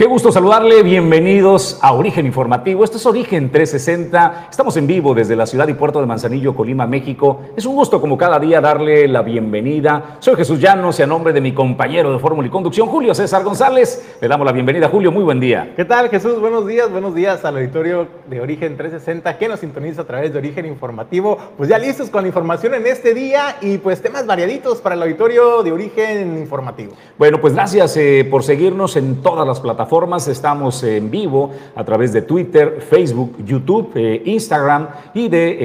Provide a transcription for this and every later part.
Qué gusto saludarle, bienvenidos a Origen Informativo. Esto es Origen 360. Estamos en vivo desde la ciudad y puerto de Manzanillo, Colima, México. Es un gusto como cada día darle la bienvenida. Soy Jesús Llanos y a nombre de mi compañero de Fórmula y Conducción, Julio César González, le damos la bienvenida. Julio, muy buen día. ¿Qué tal Jesús? Buenos días, buenos días al auditorio de Origen 360 que nos sintoniza a través de Origen Informativo. Pues ya listos con la información en este día y pues temas variaditos para el auditorio de Origen Informativo. Bueno, pues gracias eh, por seguirnos en todas las plataformas Estamos en vivo a través de Twitter, Facebook, YouTube, eh, Instagram y de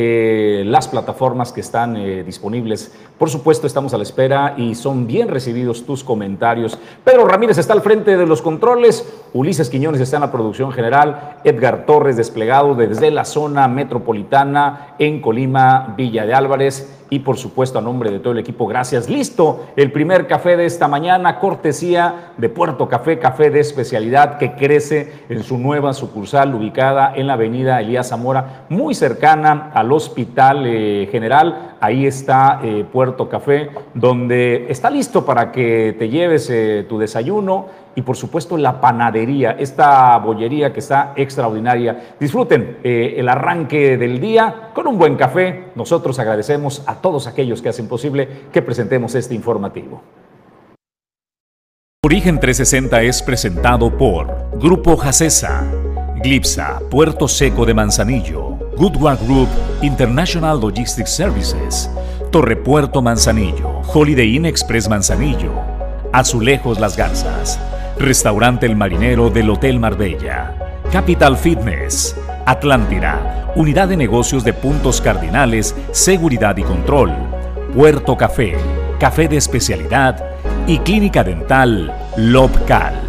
eh, las plataformas que están eh, disponibles. Por supuesto, estamos a la espera y son bien recibidos tus comentarios. Pedro Ramírez está al frente de los controles, Ulises Quiñones está en la producción general, Edgar Torres desplegado desde la zona metropolitana en Colima, Villa de Álvarez y por supuesto a nombre de todo el equipo, gracias. Listo, el primer café de esta mañana, cortesía de Puerto Café, café de especialidad que crece en su nueva sucursal ubicada en la avenida Elías Zamora, muy cercana al Hospital eh, General. Ahí está eh, Puerto Café, donde está listo para que te lleves eh, tu desayuno y por supuesto la panadería, esta bollería que está extraordinaria. Disfruten eh, el arranque del día con un buen café. Nosotros agradecemos a todos aquellos que hacen posible que presentemos este informativo. Origen 360 es presentado por Grupo Jacesa, Glipsa, Puerto Seco de Manzanillo, Goodward Group International Logistics Services, Torre Puerto Manzanillo, Holiday Inn Express Manzanillo, Azulejos Las Garzas, Restaurante El Marinero del Hotel Marbella, Capital Fitness, Atlántida, Unidad de Negocios de Puntos Cardinales, Seguridad y Control, Puerto Café, Café de Especialidad y Clínica Dental Lobcal.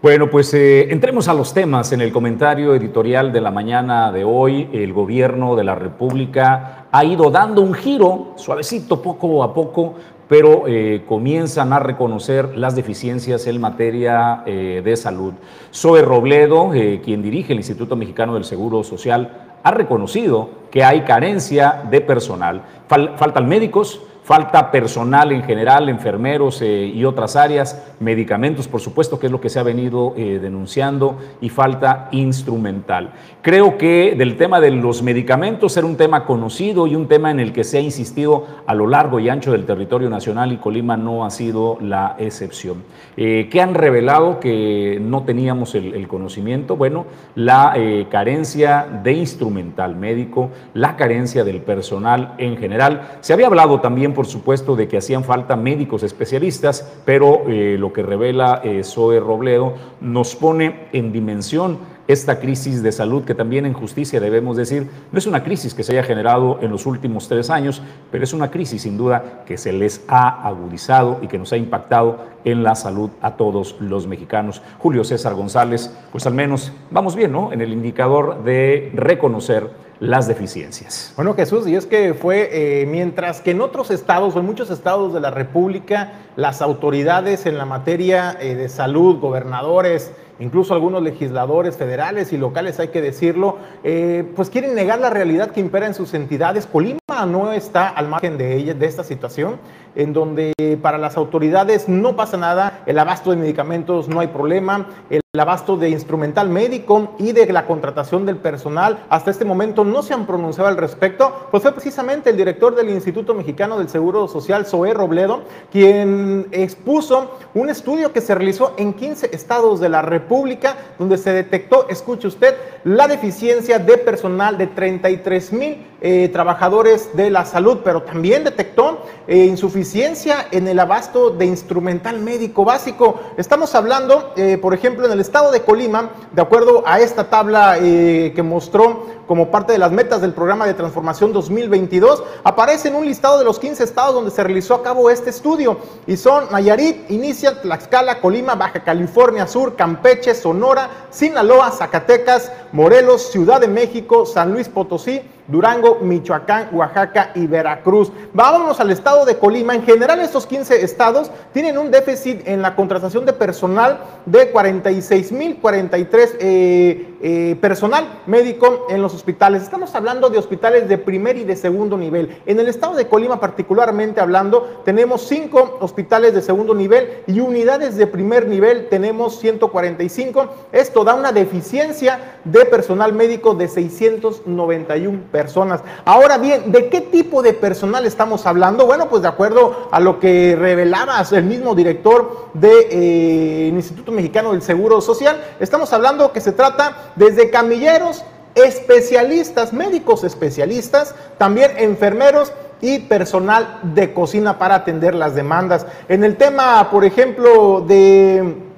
Bueno, pues eh, entremos a los temas. En el comentario editorial de la mañana de hoy, el gobierno de la República ha ido dando un giro, suavecito, poco a poco, pero eh, comienzan a reconocer las deficiencias en materia eh, de salud. Zoe Robledo, quien dirige el Instituto Mexicano del Seguro Social, ha reconocido que hay carencia de personal. faltan médicos, falta personal en general, enfermeros eh, y otras áreas, medicamentos, por supuesto, que es lo que se ha venido eh, denunciando, y falta instrumental. Creo que del tema de los medicamentos era un tema conocido y un tema en el que se ha insistido a lo largo y ancho del territorio nacional y Colima no ha sido la excepción. Eh, ¿Qué han revelado que no teníamos el, el conocimiento? Bueno, la carencia de instrumental médico, la carencia del personal en general. Se había hablado también por supuesto, de que hacían falta médicos especialistas, pero eh, lo que revela eh, Zoe Robledo nos pone en dimensión esta crisis de salud que también en justicia debemos decir, no es una crisis que se haya generado en los últimos tres años, pero es una crisis sin duda que se les ha agudizado y que nos ha impactado en la salud a todos los mexicanos. Julio César González, pues al menos vamos bien, ¿no? En el indicador de reconocer las deficiencias. Bueno, Jesús, y es que fue eh, mientras que en otros estados o en muchos estados de la República, las autoridades en la materia eh, de salud, gobernadores, incluso algunos legisladores federales y locales, hay que decirlo, eh, pues quieren negar la realidad que impera en sus entidades. Colima no está al margen de, ella, de esta situación, en donde para las autoridades no pasa nada, el abasto de medicamentos no hay problema, el abasto de instrumental médico y de la contratación del personal. Hasta este momento no se han pronunciado al respecto, pues fue precisamente el director del Instituto Mexicano del Seguro Social, Zoé Robledo, quien expuso un estudio que se realizó en 15 estados de la República, donde se detectó, escuche usted, la deficiencia de personal de 33 mil eh, trabajadores de la salud, pero también detectó eh, insuficiencia en el abasto de instrumental médico básico. Estamos hablando, eh, por ejemplo, en el estado de Colima, de acuerdo a esta tabla que mostró como parte de las metas del programa de transformación 2022, aparece en un listado de los 15 estados donde se realizó a cabo este estudio y son Nayarit, Inicia, Tlaxcala, Colima, Baja California Sur, Campeche, Sonora, Sinaloa, Zacatecas, Morelos, Ciudad de México, San Luis Potosí, Durango, Michoacán, Oaxaca y Veracruz. Vámonos al estado de Colima. En general, estos 15 estados tienen un déficit en la contratación de personal de 46.043 eh, eh, personal médico en los hospitales. Estamos hablando de hospitales de primer y de segundo nivel. En el estado de Colima, particularmente hablando, tenemos cinco hospitales de segundo nivel y unidades de primer nivel tenemos 145. Esto da una deficiencia de personal médico de 691 personas. Ahora bien, ¿de qué tipo de personal estamos hablando? Bueno, pues de acuerdo a lo que revelaba el mismo director del de, eh, Instituto Mexicano del Seguro Social, estamos hablando que se trata desde camilleros, especialistas, médicos especialistas, también enfermeros y personal de cocina para atender las demandas. En el tema, por ejemplo, de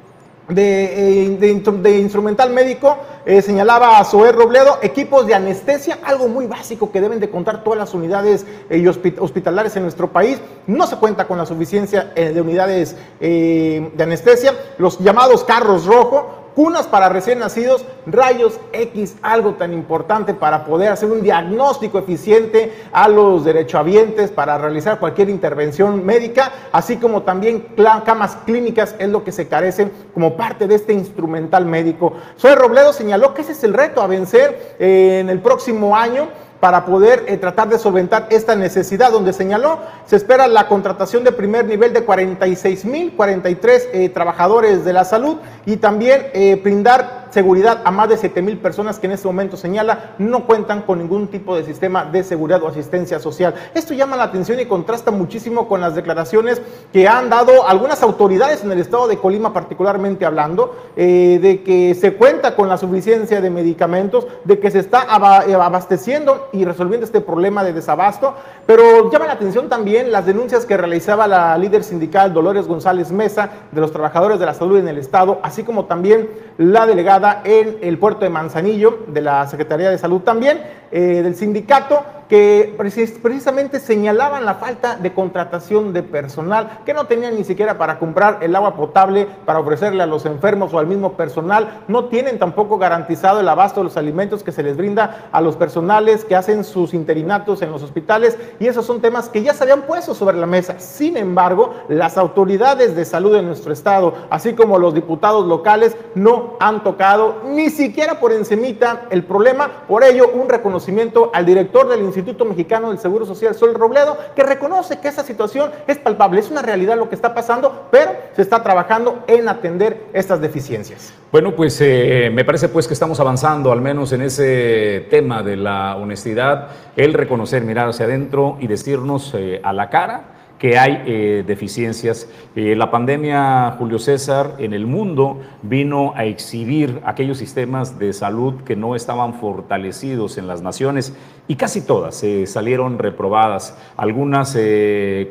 de, eh, instrumental médico, eh, señalaba Zoé Robledo, equipos de anestesia, algo muy básico que deben de contar todas las unidades eh, hospitalarias en nuestro país. No se cuenta con la suficiencia de unidades de anestesia, los llamados carros rojo, cunas para recién nacidos, rayos X, algo tan importante para poder hacer un diagnóstico eficiente a los derechohabientes para realizar cualquier intervención médica, así como también camas clínicas es lo que se carece como parte de este instrumental médico. Soy Robledo señaló que ese es el reto a vencer en el próximo año para poder eh, tratar de solventar esta necesidad, donde señaló, se espera la contratación de primer nivel de 46 mil 43 eh, trabajadores de la salud y también eh, brindar seguridad a más de 7 mil personas que en este momento señala no cuentan con ningún tipo de sistema de seguridad o asistencia social. Esto llama la atención y contrasta muchísimo con las declaraciones que han dado algunas autoridades en el estado de Colima, particularmente hablando, eh, de que se cuenta con la suficiencia de medicamentos, de que se está eh, abasteciendo y resolviendo este problema de desabasto, pero llama la atención también las denuncias que realizaba la líder sindical Dolores González Mesa de los trabajadores de la salud en el estado, así como también la delegada en el puerto de Manzanillo, de la Secretaría de Salud también, eh, del sindicato, que precisamente señalaban la falta de contratación de personal, que no tenían ni siquiera para comprar el agua potable, para ofrecerle a los enfermos o al mismo personal, no tienen tampoco garantizado el abasto de los alimentos que se les brinda a los personales que hacen sus interinatos en los hospitales, y esos son temas que ya se habían puesto sobre la mesa. Sin embargo, las autoridades de salud de nuestro estado, así como los diputados locales, no han tocado ni siquiera por encimita el problema, por ello un reconocimiento al director del Instituto Instituto Mexicano del Seguro Social, Sol Robledo, que reconoce que esa situación es palpable, es una realidad lo que está pasando, pero se está trabajando en atender estas deficiencias. Bueno, pues eh, me parece pues que estamos avanzando al menos en ese tema de la honestidad, el reconocer, mirar hacia adentro y decirnos eh, a la cara que hay eh, deficiencias. Eh, la pandemia, Julio César, en el mundo vino a exhibir aquellos sistemas de salud que no estaban fortalecidos en las naciones y casi todas eh, salieron reprobadas, algunas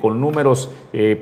con números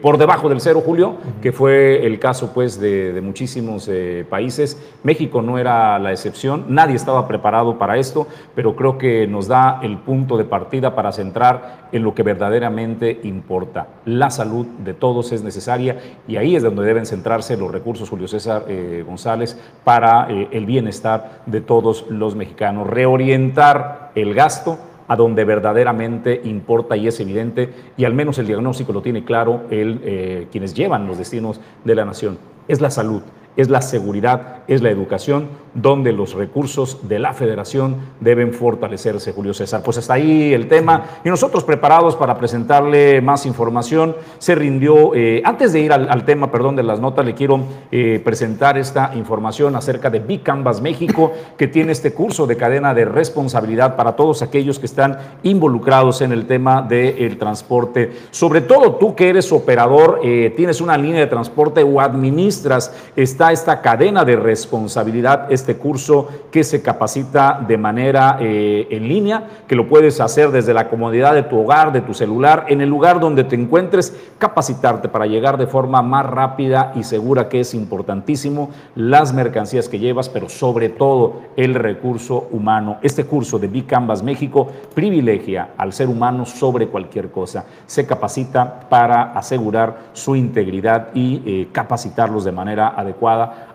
por debajo del cero, Julio, que fue el caso pues de, de muchísimos países. México no era la excepción, nadie estaba preparado para esto, pero creo que nos da el punto de partida para centrar en lo que verdaderamente importa la salud de todos es necesaria y ahí es donde deben centrarse los recursos, Julio César eh, González, para eh, el bienestar de todos los mexicanos. Reorientar el gasto a donde verdaderamente importa y es evidente, y al menos el diagnóstico lo tiene claro el, eh, quienes llevan los destinos de la nación, es la salud es la seguridad, es la educación, donde los recursos de la federación deben fortalecerse, Julio César. Pues hasta ahí el tema y nosotros preparados para presentarle más información. Se rindió, eh, antes de ir al, tema, perdón, de las notas, le quiero eh, presentar esta información acerca de Big Canvas México, que tiene este curso de cadena de responsabilidad para todos aquellos que están involucrados en el tema del transporte. Sobre todo tú que eres operador, eh, tienes una línea de transporte o administras, está esta cadena de responsabilidad, este curso que se capacita de manera eh, en línea, que lo puedes hacer desde la comodidad de tu hogar, de tu celular, en el lugar donde te encuentres, capacitarte para llegar de forma más rápida y segura, que es importantísimo, las mercancías que llevas, pero sobre todo el recurso humano. Este curso de Big Canvas México privilegia al ser humano sobre cualquier cosa. Se capacita para asegurar su integridad y eh, capacitarlos de manera adecuada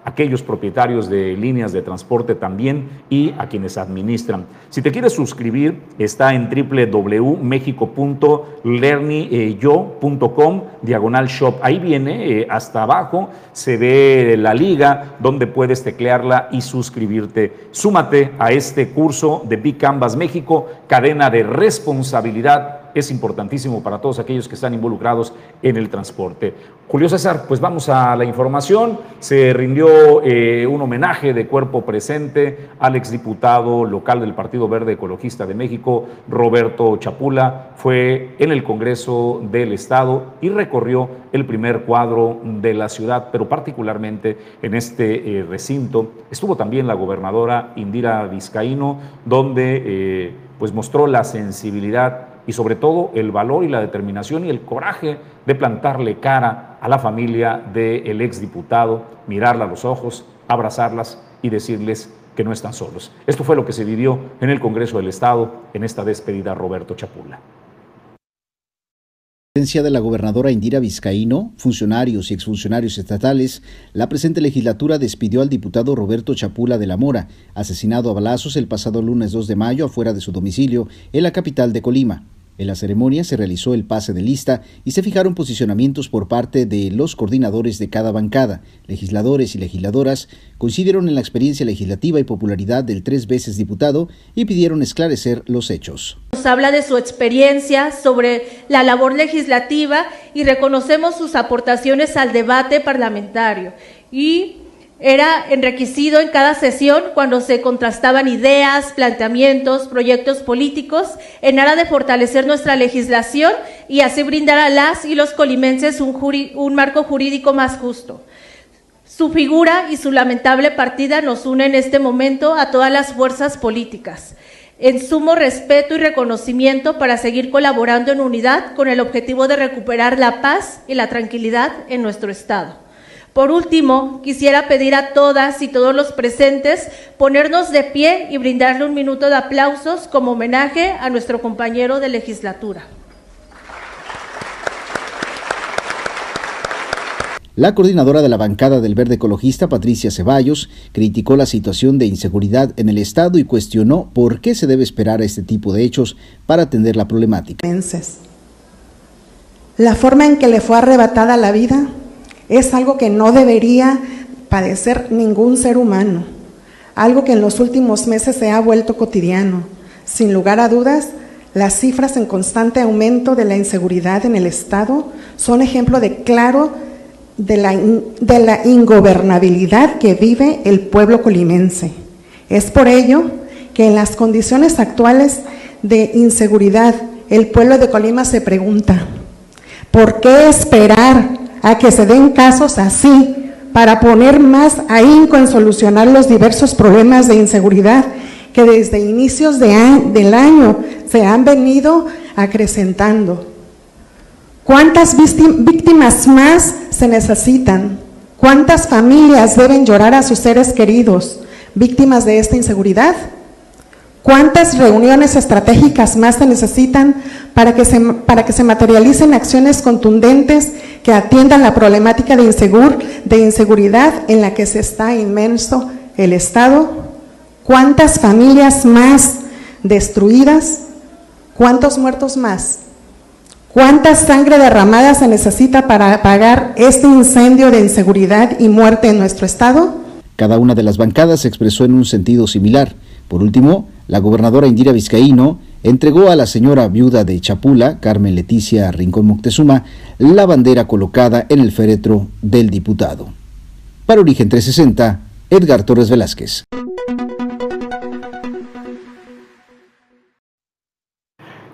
aquellos propietarios de líneas de transporte también y a quienes administran. Si te quieres suscribir, está en www.mexico.learnyo.com diagonal shop. Ahí viene, eh, hasta abajo se ve la liga donde puedes teclearla y suscribirte. Súmate a este curso de Big Canvas México, cadena de responsabilidad es importantísimo para todos aquellos que están involucrados en el transporte. Julio César, pues vamos a la información. Se rindió eh, un homenaje de cuerpo presente al exdiputado local del Partido Verde Ecologista de México, Roberto Chapula. Fue en el Congreso del Estado y recorrió el primer cuadro de la ciudad, pero particularmente en este eh, recinto. Estuvo también la gobernadora Indira Vizcaíno, donde eh, pues mostró la sensibilidad y sobre todo el valor y la determinación y el coraje de plantarle cara a la familia del exdiputado, mirarla a los ojos, abrazarlas y decirles que no están solos. Esto fue lo que se vivió en el Congreso del Estado en esta despedida Roberto Chapula presencia de la gobernadora Indira Vizcaíno, funcionarios y exfuncionarios estatales, la presente legislatura despidió al diputado Roberto Chapula de la Mora, asesinado a balazos el pasado lunes 2 de mayo afuera de su domicilio en la capital de Colima. En la ceremonia se realizó el pase de lista y se fijaron posicionamientos por parte de los coordinadores de cada bancada. Legisladores y legisladoras coincidieron en la experiencia legislativa y popularidad del tres veces diputado y pidieron esclarecer los hechos. Nos habla de su experiencia sobre la labor legislativa y reconocemos sus aportaciones al debate parlamentario y era enriquecido en cada sesión cuando se contrastaban ideas, planteamientos, proyectos políticos en aras de fortalecer nuestra legislación y así brindar a las y los colimenses un, un marco jurídico más justo. Su figura y su lamentable partida nos une en este momento a todas las fuerzas políticas en sumo respeto y reconocimiento para seguir colaborando en unidad con el objetivo de recuperar la paz y la tranquilidad en nuestro Estado. Por último, quisiera pedir a todas y todos los presentes ponernos de pie y brindarle un minuto de aplausos como homenaje a nuestro compañero de legislatura. La coordinadora de la bancada del Verde Ecologista, Patricia Ceballos, criticó la situación de inseguridad en el Estado y cuestionó por qué se debe esperar a este tipo de hechos para atender la problemática. La forma en que le fue arrebatada la vida es algo que no debería padecer ningún ser humano, algo que en los últimos meses se ha vuelto cotidiano. Sin lugar a dudas, las cifras en constante aumento de la inseguridad en el Estado son ejemplo de claro de la, de la ingobernabilidad que vive el pueblo colimense. Es por ello que en las condiciones actuales de inseguridad, el pueblo de Colima se pregunta, ¿por qué esperar a que se den casos así para poner más ahínco en solucionar los diversos problemas de inseguridad que desde inicios del año se han venido acrecentando. ¿Cuántas víctimas más se necesitan? ¿Cuántas familias deben llorar a sus seres queridos víctimas de esta inseguridad? ¿Cuántas reuniones estratégicas más se necesitan para que se, materialicen acciones contundentes que atiendan la problemática de, insegur, de inseguridad en la que se está inmenso el Estado? ¿Cuántas familias más destruidas? ¿Cuántos muertos más? ¿Cuánta sangre derramada se necesita para apagar este incendio de inseguridad y muerte en nuestro Estado? Cada una de las bancadas se expresó en un sentido similar. Por último, la gobernadora Indira Vizcaíno entregó a la señora viuda de Chapula, Carmen Leticia Rincón Moctezuma, la bandera colocada en el féretro del diputado. Para Origen 360, Edgar Torres Velázquez.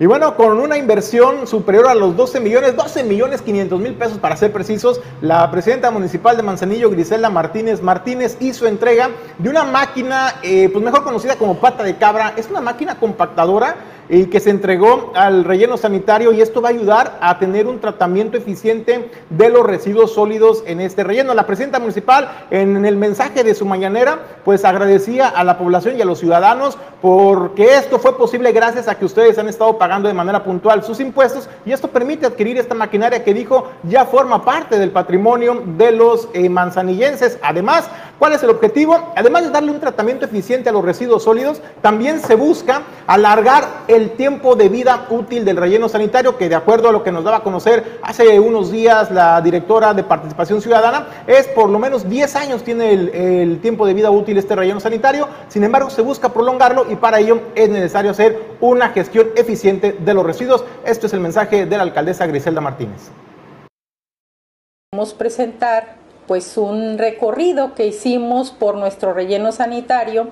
Y bueno, con una inversión superior a los 12 millones, 12 millones 500 mil pesos para ser precisos, la presidenta municipal de Manzanillo, Griselda Martínez Martínez, hizo entrega de una máquina, eh, pues mejor conocida como pata de cabra. Es una máquina compactadora y que se entregó al relleno sanitario y esto va a ayudar a tener un tratamiento eficiente de los residuos sólidos en este relleno. La presidenta municipal en el mensaje de su mañanera pues agradecía a la población y a los ciudadanos porque esto fue posible gracias a que ustedes han estado pagando de manera puntual sus impuestos y esto permite adquirir esta maquinaria que dijo ya forma parte del patrimonio de los eh, manzanillenses. Además, ¿cuál es el objetivo? Además de darle un tratamiento eficiente a los residuos sólidos, también se busca alargar el el tiempo de vida útil del relleno sanitario, que de acuerdo a lo que nos daba a conocer hace unos días la directora de Participación Ciudadana, es por lo menos 10 años tiene el, tiempo de vida útil este relleno sanitario. Sin embargo, se busca prolongarlo y para ello es necesario hacer una gestión eficiente de los residuos. Esto es el mensaje de la alcaldesa Griselda Martínez. Vamos a presentar pues un recorrido que hicimos por nuestro relleno sanitario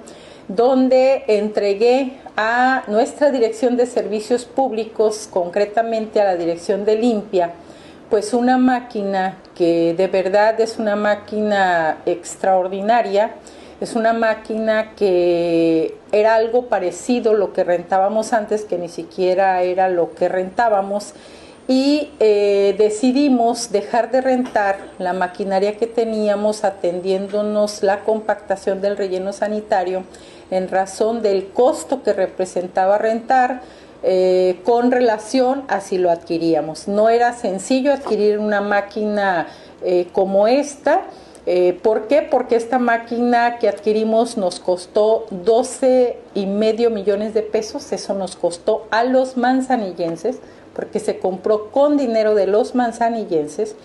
donde entregué a nuestra Dirección de Servicios Públicos, concretamente a la Dirección de Limpia, pues una máquina que de verdad es una máquina extraordinaria, es una máquina que era algo parecido lo que rentábamos antes, que ni siquiera era lo que rentábamos, y eh, decidimos dejar de rentar la maquinaria que teníamos atendiéndonos la compactación del relleno sanitario en razón del costo que representaba rentar eh, con relación a si lo adquiríamos. No era sencillo adquirir una máquina eh, como esta. Eh, ¿Por qué? Porque esta máquina que adquirimos nos costó 12 y medio millones de pesos. Eso nos costó a los manzanillenses porque se compró con dinero de los manzanillenses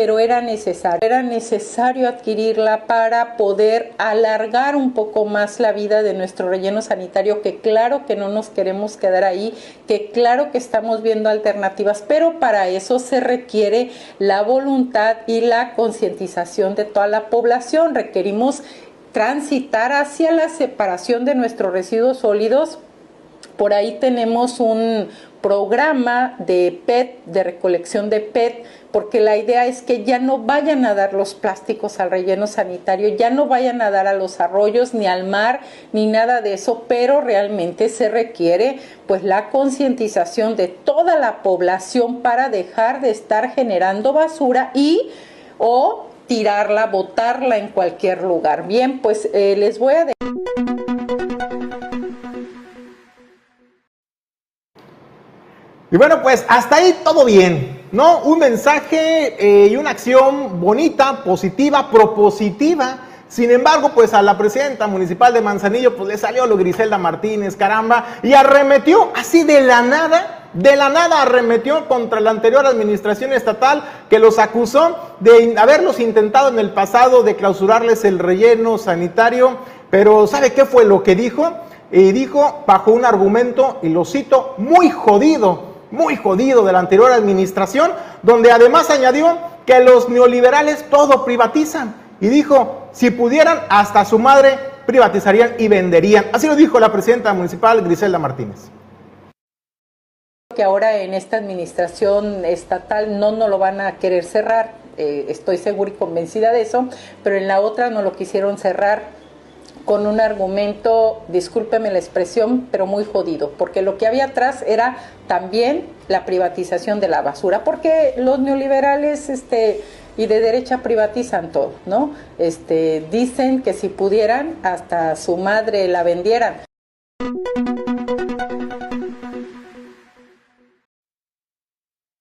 pero era necesario, era necesario adquirirla para poder alargar un poco más la vida de nuestro relleno sanitario, que claro que no nos queremos quedar ahí, que claro que estamos viendo alternativas, pero para eso se requiere la voluntad y la concientización de toda la población. Requerimos transitar hacia la separación de nuestros residuos sólidos. Por ahí tenemos un programa de PET, de recolección de PET, porque la idea es que ya no vayan a dar los plásticos al relleno sanitario, ya no vayan a dar a los arroyos ni al mar ni nada de eso, pero realmente se requiere pues la concientización de toda la población para dejar de estar generando basura y o tirarla, botarla en cualquier lugar. Bien, pues eh, les voy a Y bueno, pues hasta ahí todo bien, ¿no? Un mensaje eh, y una acción bonita, positiva, propositiva. Sin embargo, pues a la presidenta municipal de Manzanillo, pues le salió lo Griselda Martínez, caramba, y arremetió así de la nada, de la nada arremetió contra la anterior administración estatal que los acusó de haberlos intentado en el pasado de clausurarles el relleno sanitario. Pero ¿sabe qué fue lo que dijo? Y dijo bajo un argumento, y lo cito, muy jodido muy jodido de la anterior administración, donde además añadió que los neoliberales todo privatizan. Y dijo, si pudieran, hasta su madre privatizarían y venderían. Así lo dijo la presidenta municipal Griselda Martínez que ahora en esta administración estatal no nos lo van a querer cerrar, eh, estoy segura y convencida de eso, pero en la otra no lo quisieron cerrar con un argumento, discúlpeme la expresión, pero muy jodido, porque lo que había atrás era también la privatización de la basura, porque los neoliberales este, y de derecha privatizan todo, ¿no? Este, dicen que si pudieran, hasta su madre la vendieran.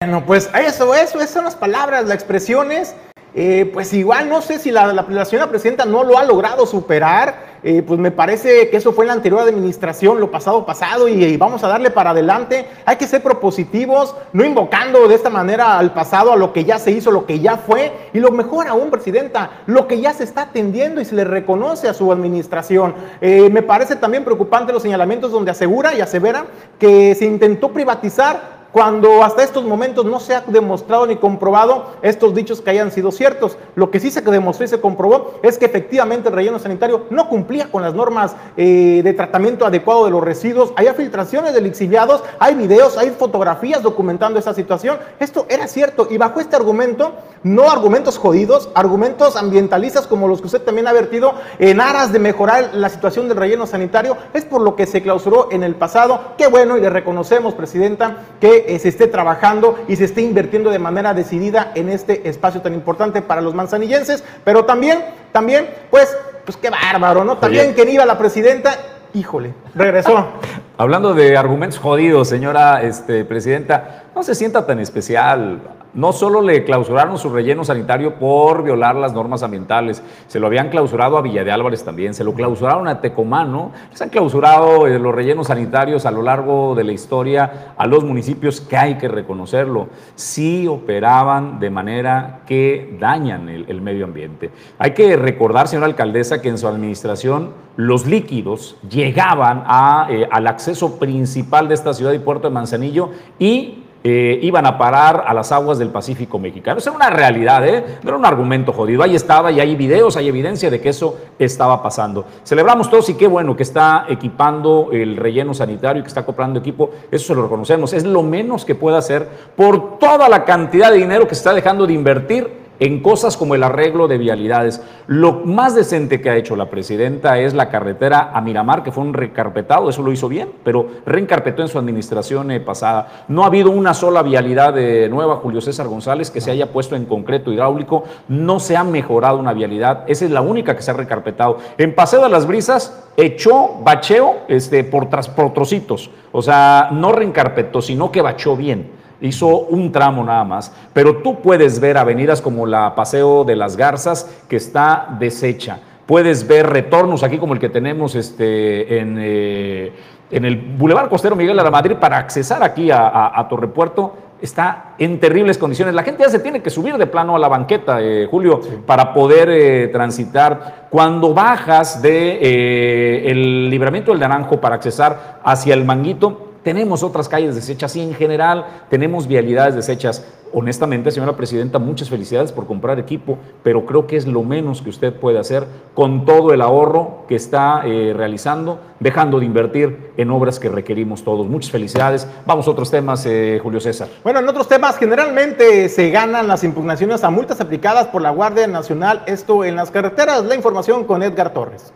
Bueno, pues eso, eso, esas son las palabras, las expresiones eh, pues igual no sé si la, la, señora presidenta no lo ha logrado superar, eh, pues me parece que eso fue en la anterior administración, lo pasado pasado, y, vamos a darle para adelante. Hay que ser propositivos, no invocando de esta manera al pasado, a lo que ya se hizo, lo que ya fue, y lo mejor aún, presidenta, lo que ya se está atendiendo y se le reconoce a su administración. Eh, me parece también preocupante los señalamientos donde asegura y asevera que se intentó privatizar cuando hasta estos momentos no se ha demostrado ni comprobado estos dichos que hayan sido ciertos. Lo que sí se demostró y se comprobó es que efectivamente el relleno sanitario no cumplía con las normas eh, de tratamiento adecuado de los residuos. Hay filtraciones de lixiviados, hay videos, hay fotografías documentando esa situación. Esto era cierto y bajo este argumento, no argumentos jodidos, argumentos ambientalistas como los que usted también ha vertido en aras de mejorar la situación del relleno sanitario, es por lo que se clausuró en el pasado. Qué bueno y le reconocemos, Presidenta, que se esté trabajando y se esté invirtiendo de manera decidida en este espacio tan importante para los manzanillenses, pero también, también, pues, pues qué bárbaro, ¿no? También que iba la presidenta, híjole, regresó. Hablando de argumentos jodidos, señora este, presidenta, no se sienta tan especial no solo le clausuraron su relleno sanitario por violar las normas ambientales, se lo habían clausurado a Villa de Álvarez también, se lo clausuraron a Tecomán, Se han clausurado eh, los rellenos sanitarios a lo largo de la historia a los municipios que hay que reconocerlo. Sí operaban de manera que dañan el, medio ambiente. Hay que recordar, señora alcaldesa, que en su administración los líquidos llegaban eh, al acceso principal de esta ciudad y puerto de Manzanillo y eh, iban a parar a las aguas del Pacífico mexicano. Eso era una realidad, ¿eh? no era un argumento jodido. Ahí estaba y hay videos, hay evidencia de que eso estaba pasando. Celebramos todos y qué bueno que está equipando el relleno sanitario, que está comprando equipo. Eso se lo reconocemos. Es lo menos que puede hacer por toda la cantidad de dinero que se está dejando de invertir en cosas como el arreglo de vialidades. Lo más decente que ha hecho la presidenta es la carretera a Miramar, que fue un recarpetado, eso lo hizo bien, pero reencarpetó en su administración eh, pasada. No ha habido una sola vialidad de nueva, Julio César González, que se haya puesto en concreto hidráulico. No se ha mejorado una vialidad, esa es la única que se ha recarpetado. En Paseo de las Brisas echó bacheo este, por, tras, por trocitos, o sea, no reencarpetó, sino que bachó bien hizo un tramo nada más, pero tú puedes ver avenidas como la Paseo de las Garzas que está deshecha. Puedes ver retornos aquí como el que tenemos este, en, eh, en el Boulevard Costero Miguel de la Madrid para accesar aquí a, a, Torrepuerto. Está en terribles condiciones. La gente ya se tiene que subir de plano a la banqueta, eh, Julio, para poder eh, transitar. Cuando bajas de el libramiento del Naranjo para accesar hacia el Manguito, tenemos otras calles desechas y en general tenemos vialidades desechas. Honestamente, señora presidenta, muchas felicidades por comprar equipo, pero creo que es lo menos que usted puede hacer con todo el ahorro que está eh, realizando, dejando de invertir en obras que requerimos todos. Muchas felicidades. Vamos a otros temas, eh, Julio César. Bueno, en otros temas, generalmente se ganan las impugnaciones a multas aplicadas por la Guardia Nacional, esto en las carreteras. La información con Edgar Torres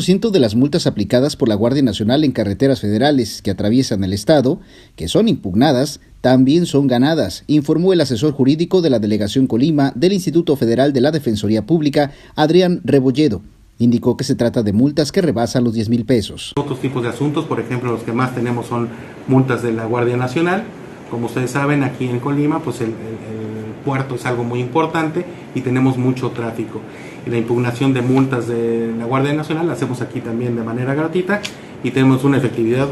ciento de las multas aplicadas por la Guardia Nacional en carreteras federales que atraviesan el Estado, que son impugnadas, también son ganadas, informó el asesor jurídico de la Delegación Colima del Instituto Federal de la Defensoría Pública, Adrián Rebolledo. Indicó que se trata de multas que rebasan los 10 mil pesos. Otros tipos de asuntos, por ejemplo, los que más tenemos son multas de la Guardia Nacional. Como ustedes saben, aquí en Colima, pues el puerto es algo muy importante y tenemos mucho tráfico la impugnación de multas de la Guardia Nacional la hacemos aquí también de manera gratuita y tenemos una efectividad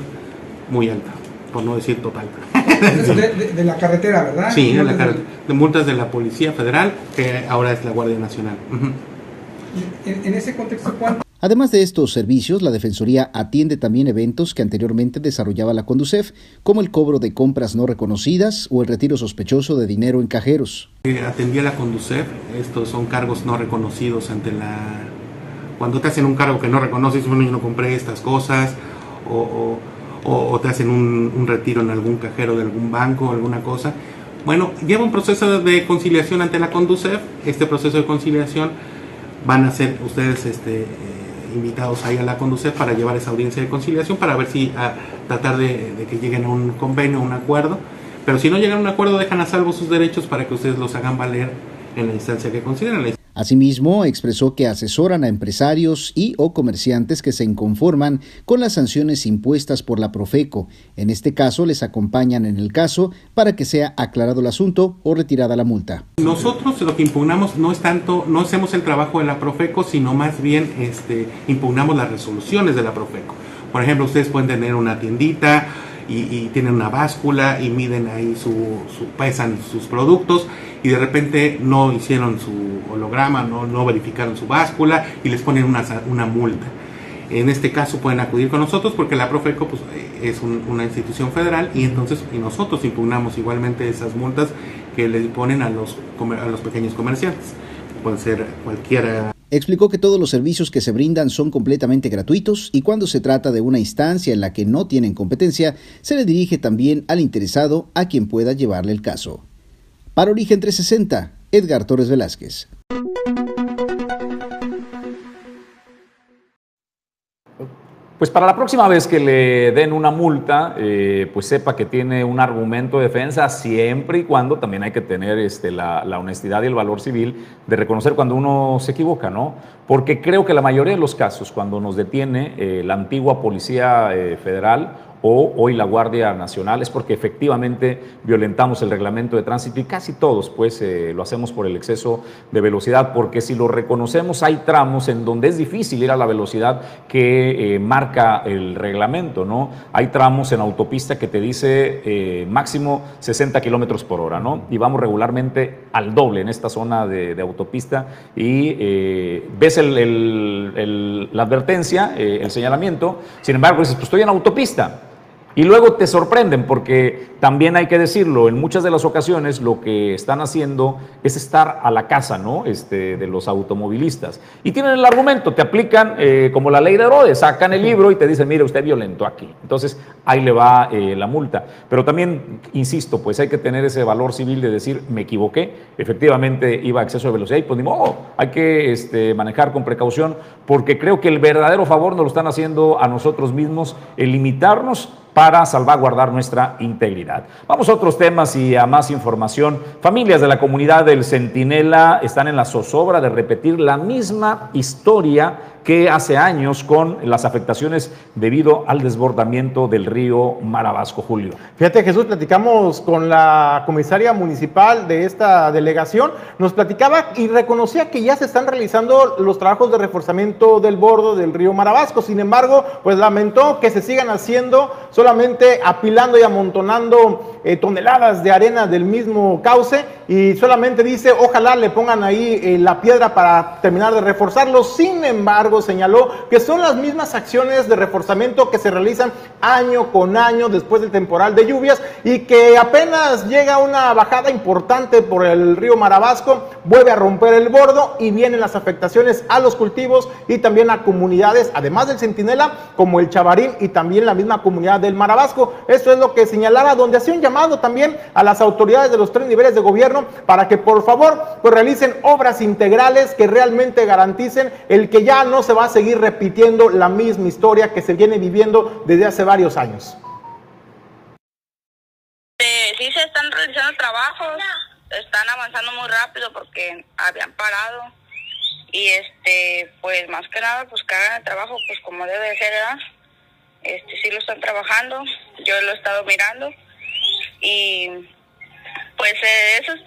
muy alta, por no decir total. De, la carretera, ¿verdad? Sí, de, la de multas de la Policía Federal, que ahora es la Guardia Nacional. en, ese contexto, ¿cuánto? Además de estos servicios, la Defensoría atiende también eventos que anteriormente desarrollaba la Conducef, como el cobro de compras no reconocidas o el retiro sospechoso de dinero en cajeros. Eh, atendía la Conducef, estos son cargos no reconocidos ante la... Cuando te hacen un cargo que no reconoces, bueno, yo no compré estas cosas, o, te hacen un, un, retiro en algún cajero de algún banco, alguna cosa. Bueno, lleva un proceso de conciliación ante la Conducef, este proceso de conciliación van a ser ustedes este, invitados ahí a la conducir para llevar esa audiencia de conciliación para ver si a tratar de, de que lleguen a un convenio, un acuerdo. Pero si no llegan a un acuerdo, dejan a salvo sus derechos para que ustedes los hagan valer en la instancia que consideren. Asimismo, expresó que asesoran a empresarios y o comerciantes que se inconforman con las sanciones impuestas por la Profeco. En este caso, les acompañan en el caso para que sea aclarado el asunto o retirada la multa. Nosotros lo que impugnamos no es tanto, no hacemos el trabajo de la Profeco, sino más bien este, impugnamos las resoluciones de la Profeco. Por ejemplo, ustedes pueden tener una tiendita, y, tienen una báscula y miden ahí su, pesan sus productos y de repente no hicieron su holograma, no, no verificaron su báscula y les ponen una, una multa. en este caso pueden acudir con nosotros porque la Profeco pues, es una institución federal y entonces y nosotros impugnamos igualmente esas multas que le ponen a los, a los pequeños comerciantes. Pueden ser cualquiera. Explicó que todos los servicios que se brindan son completamente gratuitos y cuando se trata de una instancia en la que no tienen competencia, se le dirige también al interesado a quien pueda llevarle el caso. Para Origen 360, Edgar Torres Velázquez. Pues para la próxima vez que le den una multa, eh, pues sepa que tiene un argumento de defensa siempre y cuando también hay que tener este, la, honestidad y el valor civil de reconocer cuando uno se equivoca, ¿no? Porque creo que la mayoría de los casos, cuando nos detiene eh, la antigua Policía eh, Federal o hoy la Guardia Nacional es porque efectivamente violentamos el reglamento de tránsito y casi todos pues eh, lo hacemos por el exceso de velocidad porque si lo reconocemos hay tramos en donde es difícil ir a la velocidad que eh, marca el reglamento, ¿no? Hay tramos en autopista que te dice eh, máximo 60 kilómetros por hora, ¿no? Y vamos regularmente al doble en esta zona de, autopista y ves la advertencia, el señalamiento, sin embargo dices, pues estoy en autopista, y luego te sorprenden porque también hay que decirlo, en muchas de las ocasiones lo que están haciendo es estar a la casa ¿no? este, de los automovilistas. Y tienen el argumento, te aplican eh, como la ley de Herodes, sacan el libro y te dicen, mire, usted violentó aquí. Entonces ahí le va eh, la multa. Pero también, insisto, pues hay que tener ese valor civil de decir, me equivoqué, efectivamente iba a exceso de velocidad y pues ni modo, hay que este, manejar con precaución porque creo que el verdadero favor nos lo están haciendo a nosotros mismos, el limitarnos para salvaguardar nuestra integridad. Vamos a otros temas y a más información. Familias de la comunidad del Centinela están en la zozobra de repetir la misma historia que hace años con las afectaciones debido al desbordamiento del río Marabasco, Julio. Fíjate, Jesús, platicamos con la comisaria municipal de esta delegación, nos platicaba y reconocía que ya se están realizando los trabajos de reforzamiento del bordo del río Marabasco, sin embargo, pues lamentó que se sigan haciendo solamente apilando y amontonando eh, toneladas de arena del mismo cauce. Y solamente dice, ojalá le pongan ahí eh, la piedra para terminar de reforzarlo, sin embargo, señaló que son las mismas acciones de reforzamiento que se realizan año con año después del temporal de lluvias y que apenas llega una bajada importante por el río Marabasco, vuelve a romper el bordo y vienen las afectaciones a los cultivos y también a comunidades, además del Centinela, como el Chavarín y también la misma comunidad del Marabasco. Eso es lo que señalaba, donde hacía un llamado también a las autoridades de los tres niveles de gobierno para que por favor pues, realicen obras integrales que realmente garanticen el que ya no se va a seguir repitiendo la misma historia que se viene viviendo desde hace varios años. Sí se están realizando trabajos, están avanzando muy rápido porque habían parado y este pues más que nada pues que hagan el trabajo pues como debe de ser ¿verdad? este sí lo están trabajando yo lo he estado mirando y pues eh, eso es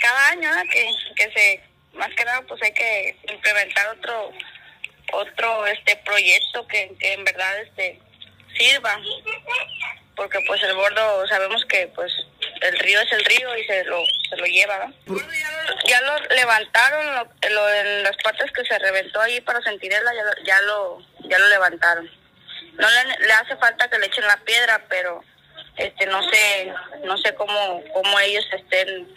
cada año que, que se más que nada pues hay que implementar otro otro este proyecto que, en verdad este sirva. Porque pues el bordo sabemos que pues el río es el río y se lo se lo lleva ya lo levantaron lo, en las partes que se reventó ahí para sentirla ya, ya lo ya lo levantaron. No le, le, hace falta que le echen la piedra pero este no sé no sé cómo cómo ellos estén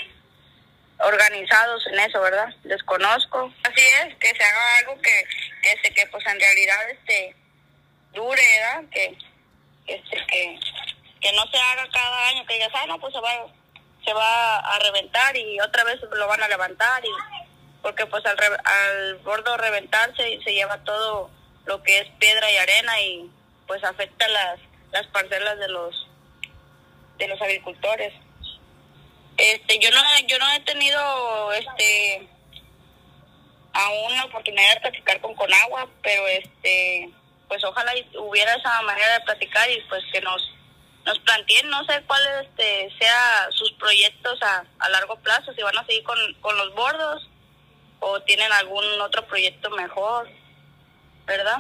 organizados en eso, ¿verdad? Desconozco. Así es, que se haga algo que, que, se, que pues en realidad este dure, ¿verdad? Que, este, que, que no se haga cada año, que digas, ah, no, pues se va, se va a reventar y otra vez lo van a levantar y porque pues al, al bordo reventarse se lleva todo lo que es piedra y arena y pues afecta las, las parcelas de los de los agricultores. Este, yo no, yo no he tenido, este, aún la oportunidad de platicar con Conagua, pero este, pues ojalá hubiera esa manera de platicar y pues que nos, nos planteen, no sé cuál este, sea sus proyectos a, a largo plazo, si van a seguir con, con los bordos o tienen algún otro proyecto mejor, ¿verdad?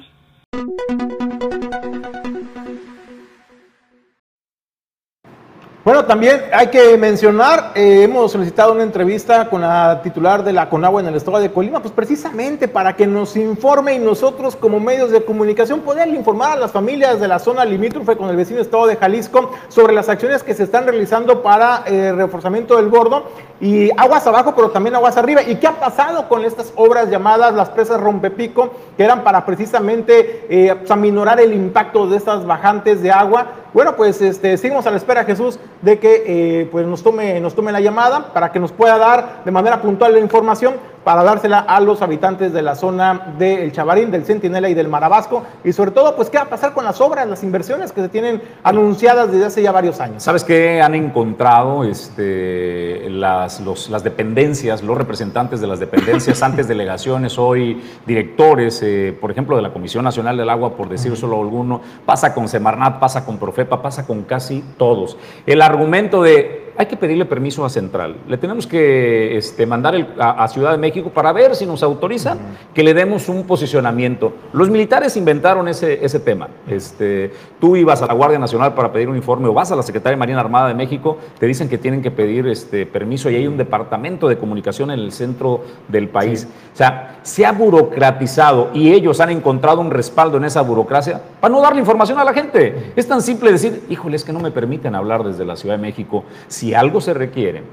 Bueno, también hay que mencionar, eh, hemos solicitado una entrevista con la titular de la Conagua en el estado de Colima, pues precisamente para que nos informe y nosotros como medios de comunicación poder informar a las familias de la zona limítrofe con el vecino estado de Jalisco sobre las acciones que se están realizando para eh, reforzamiento del bordo y aguas abajo, pero también aguas arriba. ¿Y qué ha pasado con estas obras llamadas las presas Rompepico, que eran para precisamente eh, aminorar el impacto de estas bajantes de agua? Bueno, pues este, seguimos a la espera, Jesús, de que eh, pues nos, tome, nos tome la llamada para que nos pueda dar de manera puntual la información para dársela a los habitantes de la zona del Chavarín, del Centinela y del Marabasco. Y sobre todo, pues, ¿qué va a pasar con las obras, las inversiones que se tienen anunciadas desde hace ya varios años? ¿Sabes qué han encontrado este, las, los, las dependencias, los representantes de las dependencias, antes delegaciones, hoy directores, eh, por ejemplo, de la Comisión Nacional del Agua, por decir solo alguno, pasa con Semarnat, pasa con Profepa, pasa con casi todos. El argumento de hay que pedirle permiso a Central. Le tenemos que este, mandar a, Ciudad de México para ver si nos autorizan que le demos un posicionamiento. Los militares inventaron ese, ese tema. Este, tú ibas a la Guardia Nacional para pedir un informe o vas a la Secretaría de Marina Armada de México, te dicen que tienen que pedir este, permiso y hay un departamento de comunicación en el centro del país. O sea, se ha burocratizado y ellos han encontrado un respaldo en esa burocracia para no darle información a la gente. Es tan simple decir, híjole, es que no me permiten hablar desde la Ciudad de México. Si algo se requiere,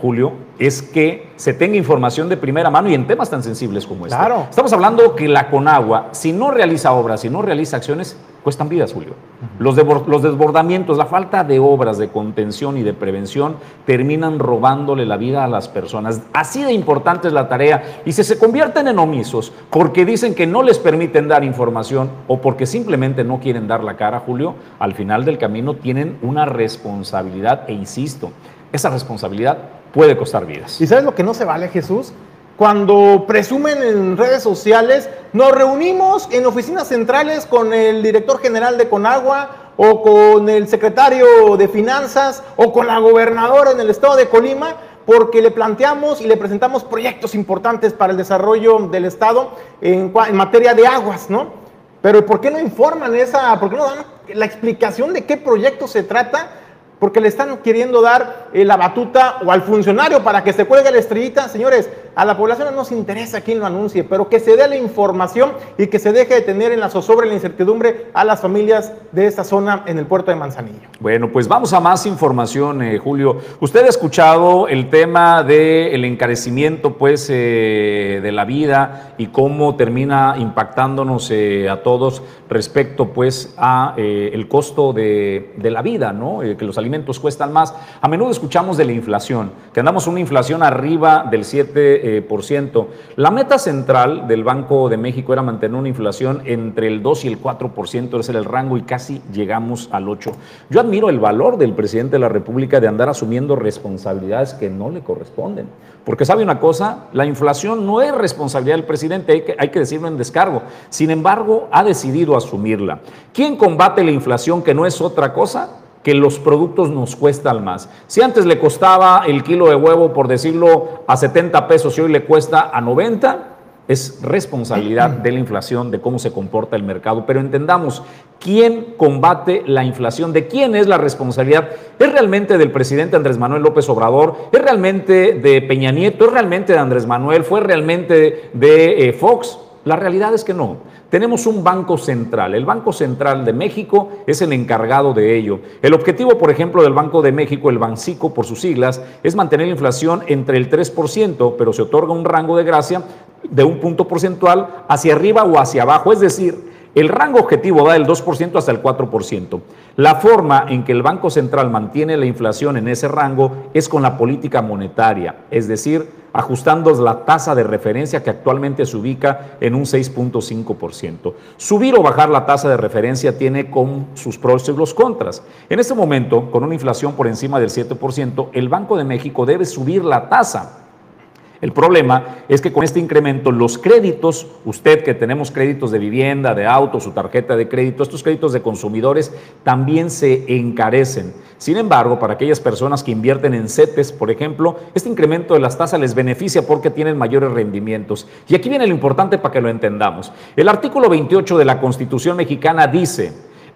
Julio, es que se tenga información de primera mano y en temas tan sensibles como este. Claro. Estamos hablando que la Conagua, si no realiza obras, si no realiza acciones, cuestan vidas, Julio. los, los desbordamientos, la falta de obras de contención y de prevención terminan robándole la vida a las personas. Así de importante es la tarea. Y si se convierten en omisos porque dicen que no les permiten dar información o porque simplemente no quieren dar la cara, Julio, al final del camino tienen una responsabilidad e insisto, esa responsabilidad puede costar vidas. ¿Y sabes lo que no se vale, Jesús? Cuando presumen en redes sociales, nos reunimos en oficinas centrales con el director general de Conagua o con el secretario de Finanzas o con la gobernadora en el estado de Colima porque le planteamos y le presentamos proyectos importantes para el desarrollo del estado en, materia de aguas, ¿no? Pero ¿por qué no informan esa, por qué no dan la explicación de qué proyecto se trata? porque le están queriendo dar eh, la batuta o al funcionario para que se cuelgue la estrellita. Señores, a la población no nos interesa quién lo anuncie, pero que se dé la información y que se deje de tener en la zozobra y la incertidumbre a las familias de esta zona en el puerto de Manzanillo. Bueno, pues vamos a más información, eh, Julio. Usted ha escuchado el tema del encarecimiento, pues, eh, de la vida y cómo termina impactándonos a todos respecto, pues, a el costo de, de, la vida, ¿no? que los alimentos cuestan más. A menudo escuchamos de la inflación, que andamos una inflación arriba del 7%. La meta central del Banco de México era mantener una inflación entre el 2 y el 4%, ese era el rango y casi llegamos al 8%. Yo admiro el valor del presidente de la República de andar asumiendo responsabilidades que no le corresponden. Porque sabe una cosa, la inflación no es responsabilidad del presidente, hay que decirlo en descargo. Sin embargo, ha decidido asumirla. ¿Quién combate la inflación que no es otra cosa? Que los productos nos cuestan más. Si antes le costaba el kilo de huevo, por decirlo, a 70 pesos y hoy le cuesta a 90, es responsabilidad de la inflación, de cómo se comporta el mercado. Pero entendamos, ¿quién combate la inflación? ¿De quién es la responsabilidad? ¿Es realmente del presidente Andrés Manuel López Obrador? ¿Es realmente de Peña Nieto? ¿Es realmente de Andrés Manuel? ¿Fue realmente de eh, Fox? La realidad es que no. Tenemos un banco central. El Banco Central de México es el encargado de ello. El objetivo, por ejemplo, del Banco de México, el Bancico por sus siglas, es mantener la inflación entre el 3%, pero se otorga un rango de gracia de un punto porcentual hacia arriba o hacia abajo. Es decir, el rango objetivo va del 2% hasta el 4%. La forma en que el Banco Central mantiene la inflación en ese rango es con la política monetaria, es decir, ajustando la tasa de referencia que actualmente se ubica en un 6.5%. Subir o bajar la tasa de referencia tiene con sus pros y los contras. En este momento, con una inflación por encima del 7%, el Banco de México debe subir la tasa el problema es que con este incremento los créditos, usted que tenemos créditos de vivienda, de auto, su tarjeta de crédito, estos créditos de consumidores también se encarecen. Sin embargo, para aquellas personas que invierten en CETES, por ejemplo, este incremento de las tasas les beneficia porque tienen mayores rendimientos. Y aquí viene lo importante para que lo entendamos. El artículo 28 de la Constitución mexicana dice,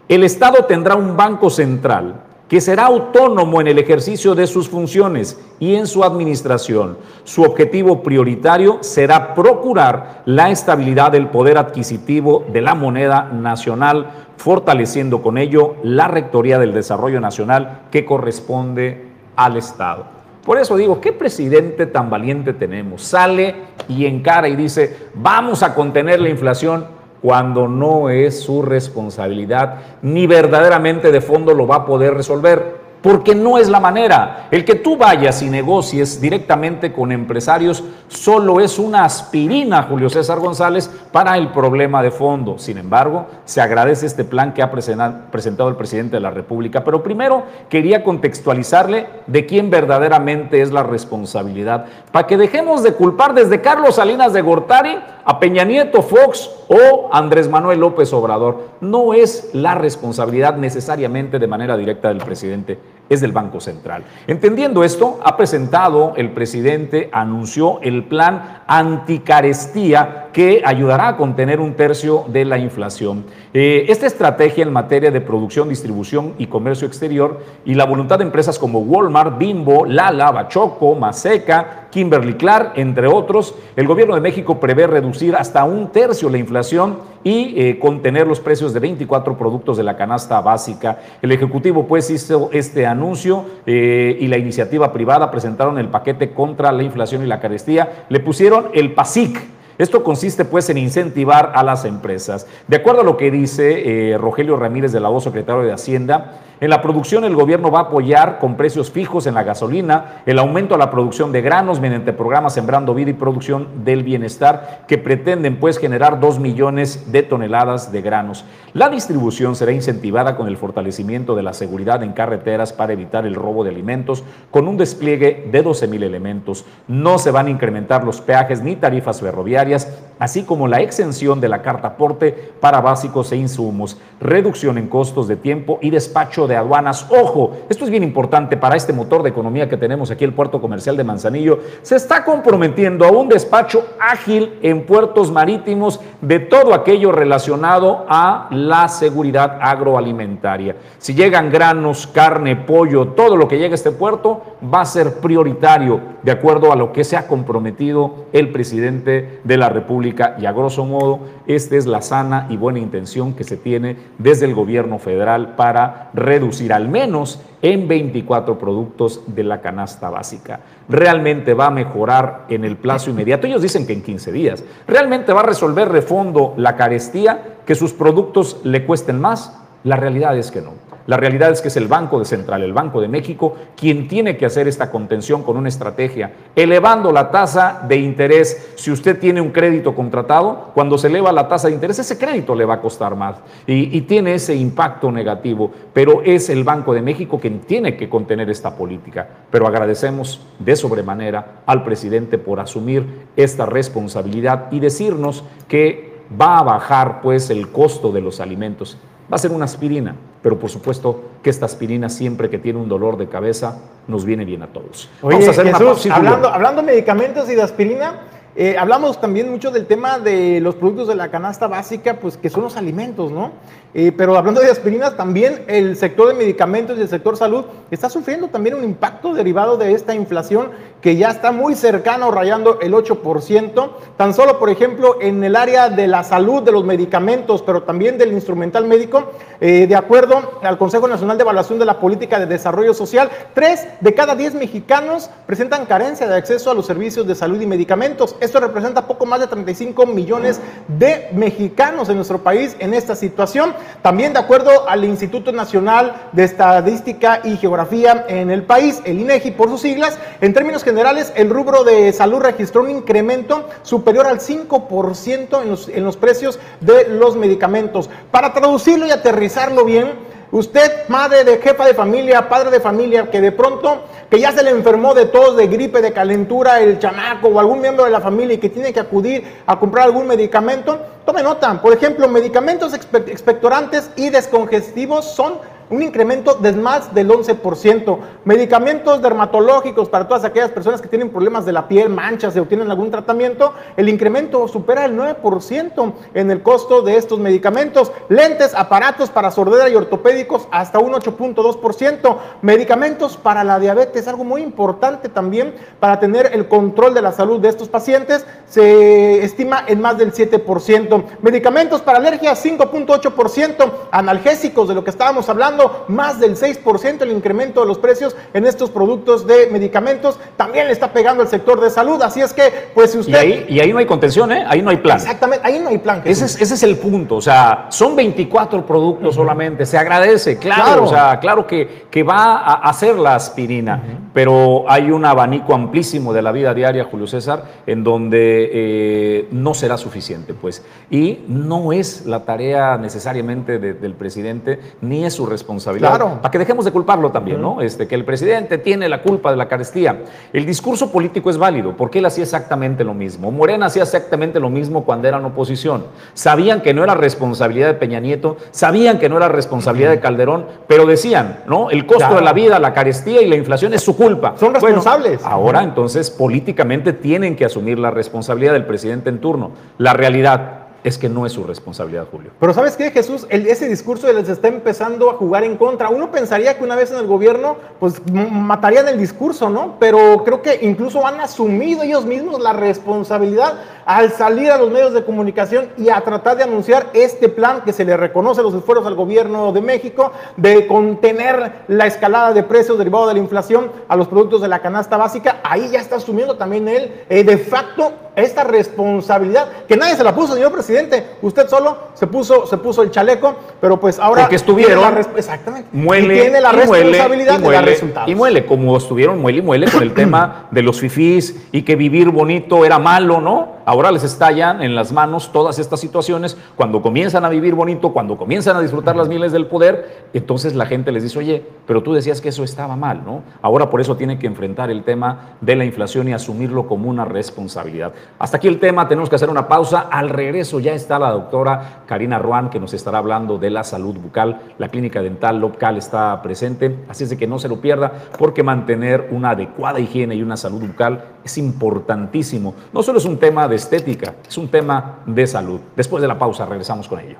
el Estado tendrá un banco central que será autónomo en el ejercicio de sus funciones y en su administración. Su objetivo prioritario será procurar la estabilidad del poder adquisitivo de la moneda nacional, fortaleciendo con ello la Rectoría del Desarrollo Nacional que corresponde al Estado. Por eso digo, ¿qué presidente tan valiente tenemos? Sale y encara y dice, vamos a contener la inflación cuando no es su responsabilidad, ni verdaderamente de fondo lo va a poder resolver porque no es la manera. El que tú vayas y negocies directamente con empresarios solo es una aspirina, Julio César González, para el problema de fondo. Sin embargo, se agradece este plan que ha presentado el presidente de la República. Pero primero quería contextualizarle de quién verdaderamente es la responsabilidad, para que dejemos de culpar desde Carlos Salinas de Gortari a Peña Nieto, Fox o Andrés Manuel López Obrador. No es la responsabilidad necesariamente de manera directa del presidente es del Banco Central. Entendiendo esto, ha presentado el presidente, anunció el plan anticarestía que ayudará a contener un tercio de la inflación. Eh, esta estrategia en materia de producción, distribución y comercio exterior y la voluntad de empresas como Walmart, Bimbo, Lala, Bachoco, Maseca, Kimberly Clark, entre otros, el gobierno de México prevé reducir hasta un tercio la inflación y eh, contener los precios de 24 productos de la canasta básica. El Ejecutivo pues hizo este anuncio eh, y la iniciativa privada presentaron el paquete contra la inflación y la carestía. Le pusieron el PASIC esto consiste pues en incentivar a las empresas. De acuerdo a lo que dice eh, Rogelio Ramírez de la voz secretario de Hacienda, en la producción el gobierno va a apoyar con precios fijos en la gasolina el aumento a la producción de granos mediante programas Sembrando Vida y Producción del Bienestar que pretenden pues generar dos millones de toneladas de granos. La distribución será incentivada con el fortalecimiento de la seguridad en carreteras para evitar el robo de alimentos con un despliegue de 12 mil elementos. No se van a incrementar los peajes ni tarifas ferroviarias, áreas así como la exención de la carta aporte para básicos e insumos, reducción en costos de tiempo y despacho de aduanas. Ojo, esto es bien importante para este motor de economía que tenemos aquí, el puerto comercial de Manzanillo. Se está comprometiendo a un despacho ágil en puertos marítimos de todo aquello relacionado a la seguridad agroalimentaria. Si llegan granos, carne, pollo, todo lo que llegue a este puerto va a ser prioritario de acuerdo a lo que se ha comprometido el presidente de la República y a grosso modo esta es la sana y buena intención que se tiene desde el gobierno federal para reducir al menos en 24 productos de la canasta básica. Realmente va a mejorar en el plazo inmediato. Ellos dicen que en 15 días. Realmente va a resolver de fondo la carestía, que sus productos le cuesten más. La realidad es que no. La realidad es que es el Banco de Central, el Banco de México, quien tiene que hacer esta contención con una estrategia, elevando la tasa de interés. Si usted tiene un crédito contratado, cuando se eleva la tasa de interés, ese crédito le va a costar más y, tiene ese impacto negativo. Pero es el Banco de México quien tiene que contener esta política. Pero agradecemos de sobremanera al presidente por asumir esta responsabilidad y decirnos que va a bajar pues el costo de los alimentos. Va a ser una aspirina, pero por supuesto que esta aspirina siempre que tiene un dolor de cabeza nos viene bien a todos. Vamos a hacer hablando, hablando de medicamentos y de aspirina, eh, hablamos también mucho del tema de los productos de la canasta básica, pues que son los alimentos, ¿no? Eh, pero hablando de aspirinas, también el sector de medicamentos y el sector salud está sufriendo también un impacto derivado de esta inflación que ya está muy cercano, rayando el 8%. Tan solo, por ejemplo, en el área de la salud, de los medicamentos, pero también del instrumental médico, eh, de acuerdo al Consejo Nacional de Evaluación de la Política de Desarrollo Social, tres de cada diez mexicanos presentan carencia de acceso a los servicios de salud y medicamentos. Esto representa poco más de 35 millones de mexicanos en nuestro país en esta situación. También de acuerdo al Instituto Nacional de Estadística y Geografía en el país, el INEGI por sus siglas, en términos generales, el rubro de salud registró un incremento superior al 5% en los, en los precios de los medicamentos. Para traducirlo y aterrizarlo bien, Usted, madre de jefa de familia, padre de familia, que de pronto, que ya se le enfermó de tos, de gripe, de calentura, el chamaco o algún miembro de la familia y que tiene que acudir a comprar algún medicamento, tome nota. Por ejemplo, medicamentos expectorantes y descongestivos son un incremento de más del 11%. Medicamentos dermatológicos para todas aquellas personas que tienen problemas de la piel, manchas o tienen algún tratamiento, el incremento supera el 9% en el costo de estos medicamentos. Lentes, aparatos para sordera y ortopédicos hasta un 8.2%. Medicamentos para la diabetes, algo muy importante también para tener el control de la salud de estos pacientes, se estima en más del 7%. Medicamentos para alergia, 5.8%. Analgésicos, de lo que estábamos hablando, más del 6% el incremento de los precios en estos productos de medicamentos. También le está pegando al sector de salud. Así es que, pues si usted... Y ahí, y ahí no hay contención, ¿eh? Ahí no hay plan. Exactamente, ahí no hay plan. Ese es, ese es, el punto. O sea, son 24 productos uh -huh. solamente. Se agradece, claro, claro. O sea, claro que, que va a hacer la aspirina. Uh -huh. Pero hay un abanico amplísimo de la vida diaria, Julio César, en donde eh, no será suficiente, pues. Y no es la tarea necesariamente de, del presidente, ni es su responsabilidad. Claro. Para que dejemos de culparlo también. ¿no? Este, que el presidente tiene la culpa de la carestía. El discurso político es válido, porque él hacía exactamente lo mismo. Morena hacía exactamente lo mismo cuando eran oposición. Sabían que no era responsabilidad de Peña Nieto, sabían que no era responsabilidad de Calderón, pero decían, ¿no? El costo claro. de la vida, la carestía y la inflación es su culpa. Son responsables. Bueno, ahora entonces políticamente tienen que asumir la responsabilidad del presidente en turno. La realidad es que no es su responsabilidad, Julio. Pero ¿sabes qué, Jesús? Ese discurso les está empezando a jugar en contra. Uno pensaría que una vez en el gobierno, pues matarían el discurso, ¿no? Pero creo que incluso han asumido ellos mismos la responsabilidad al salir a los medios de comunicación y a tratar de anunciar este plan que se le reconoce los esfuerzos al gobierno de México de contener la escalada de precios derivado de la inflación a los productos de la canasta básica. Ahí ya está asumiendo también él, eh, de facto, esta responsabilidad que nadie se la puso, señor presidente. Usted solo se puso, se puso el chaleco, pero pues ahora Porque estuvieron, tiene la, exactamente, muele, y tiene la y responsabilidad muele, de dar resultados. Y muele, como estuvieron muele y muele con el tema de los fifís y que vivir bonito era malo, ¿no? Ahora les estallan en las manos todas estas situaciones. Cuando comienzan a vivir bonito, cuando comienzan a disfrutar las mieles del poder, entonces la gente les dice, oye, pero tú decías que eso estaba mal, ¿no? Ahora por eso tienen que enfrentar el tema de la inflación y asumirlo como una responsabilidad. Hasta aquí el tema, tenemos que hacer una pausa. Al regreso ya está la doctora Karina Ruan, que nos estará hablando de la salud bucal. La clínica dental local está presente, así es de que no se lo pierda, porque mantener una adecuada higiene y una salud bucal es importantísimo. No solo es un tema de estética, es un tema de salud. Después de la pausa regresamos con ello.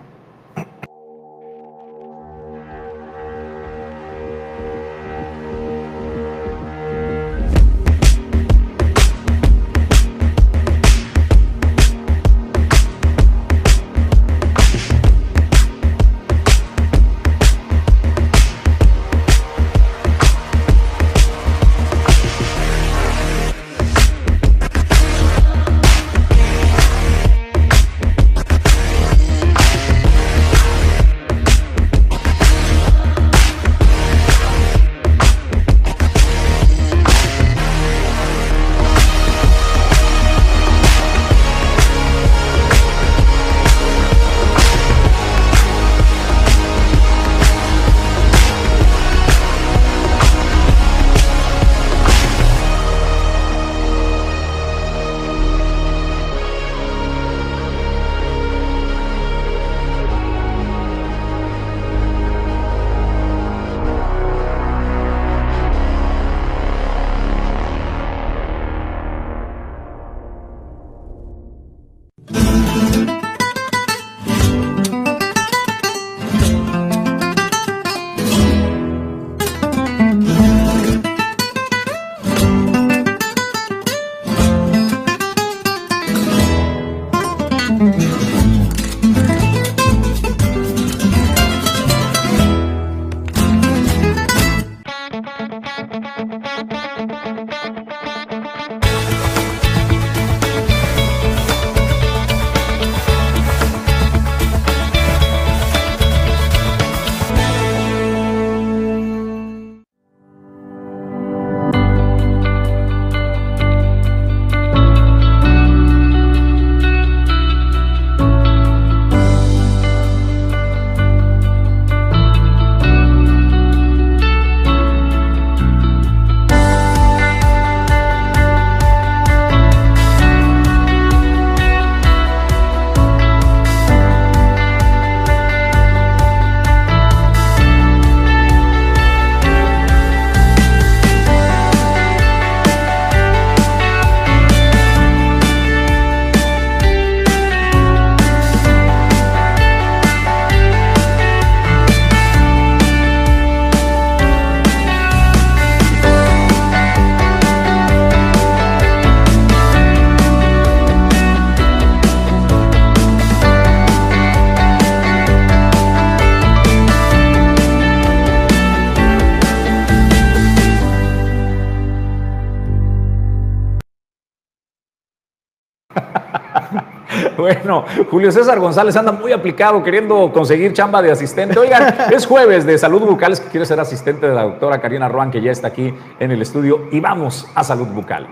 Julio César González anda muy aplicado queriendo conseguir chamba de asistente. Oigan, es jueves de salud bucal, es que quiere ser asistente de la doctora Karina Ruan, que ya está aquí en el estudio. Y vamos a salud bucal.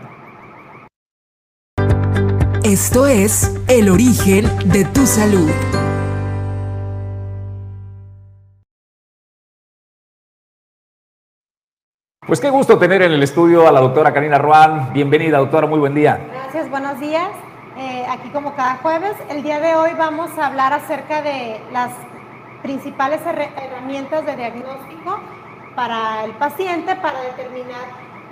Esto es El origen de tu salud. Pues qué gusto tener en el estudio a la doctora Karina Ruan. Bienvenida, doctora, muy buen día. Gracias, buenos días. Eh, aquí como cada jueves, el día de hoy vamos a hablar acerca de las principales herramientas de diagnóstico para el paciente para determinar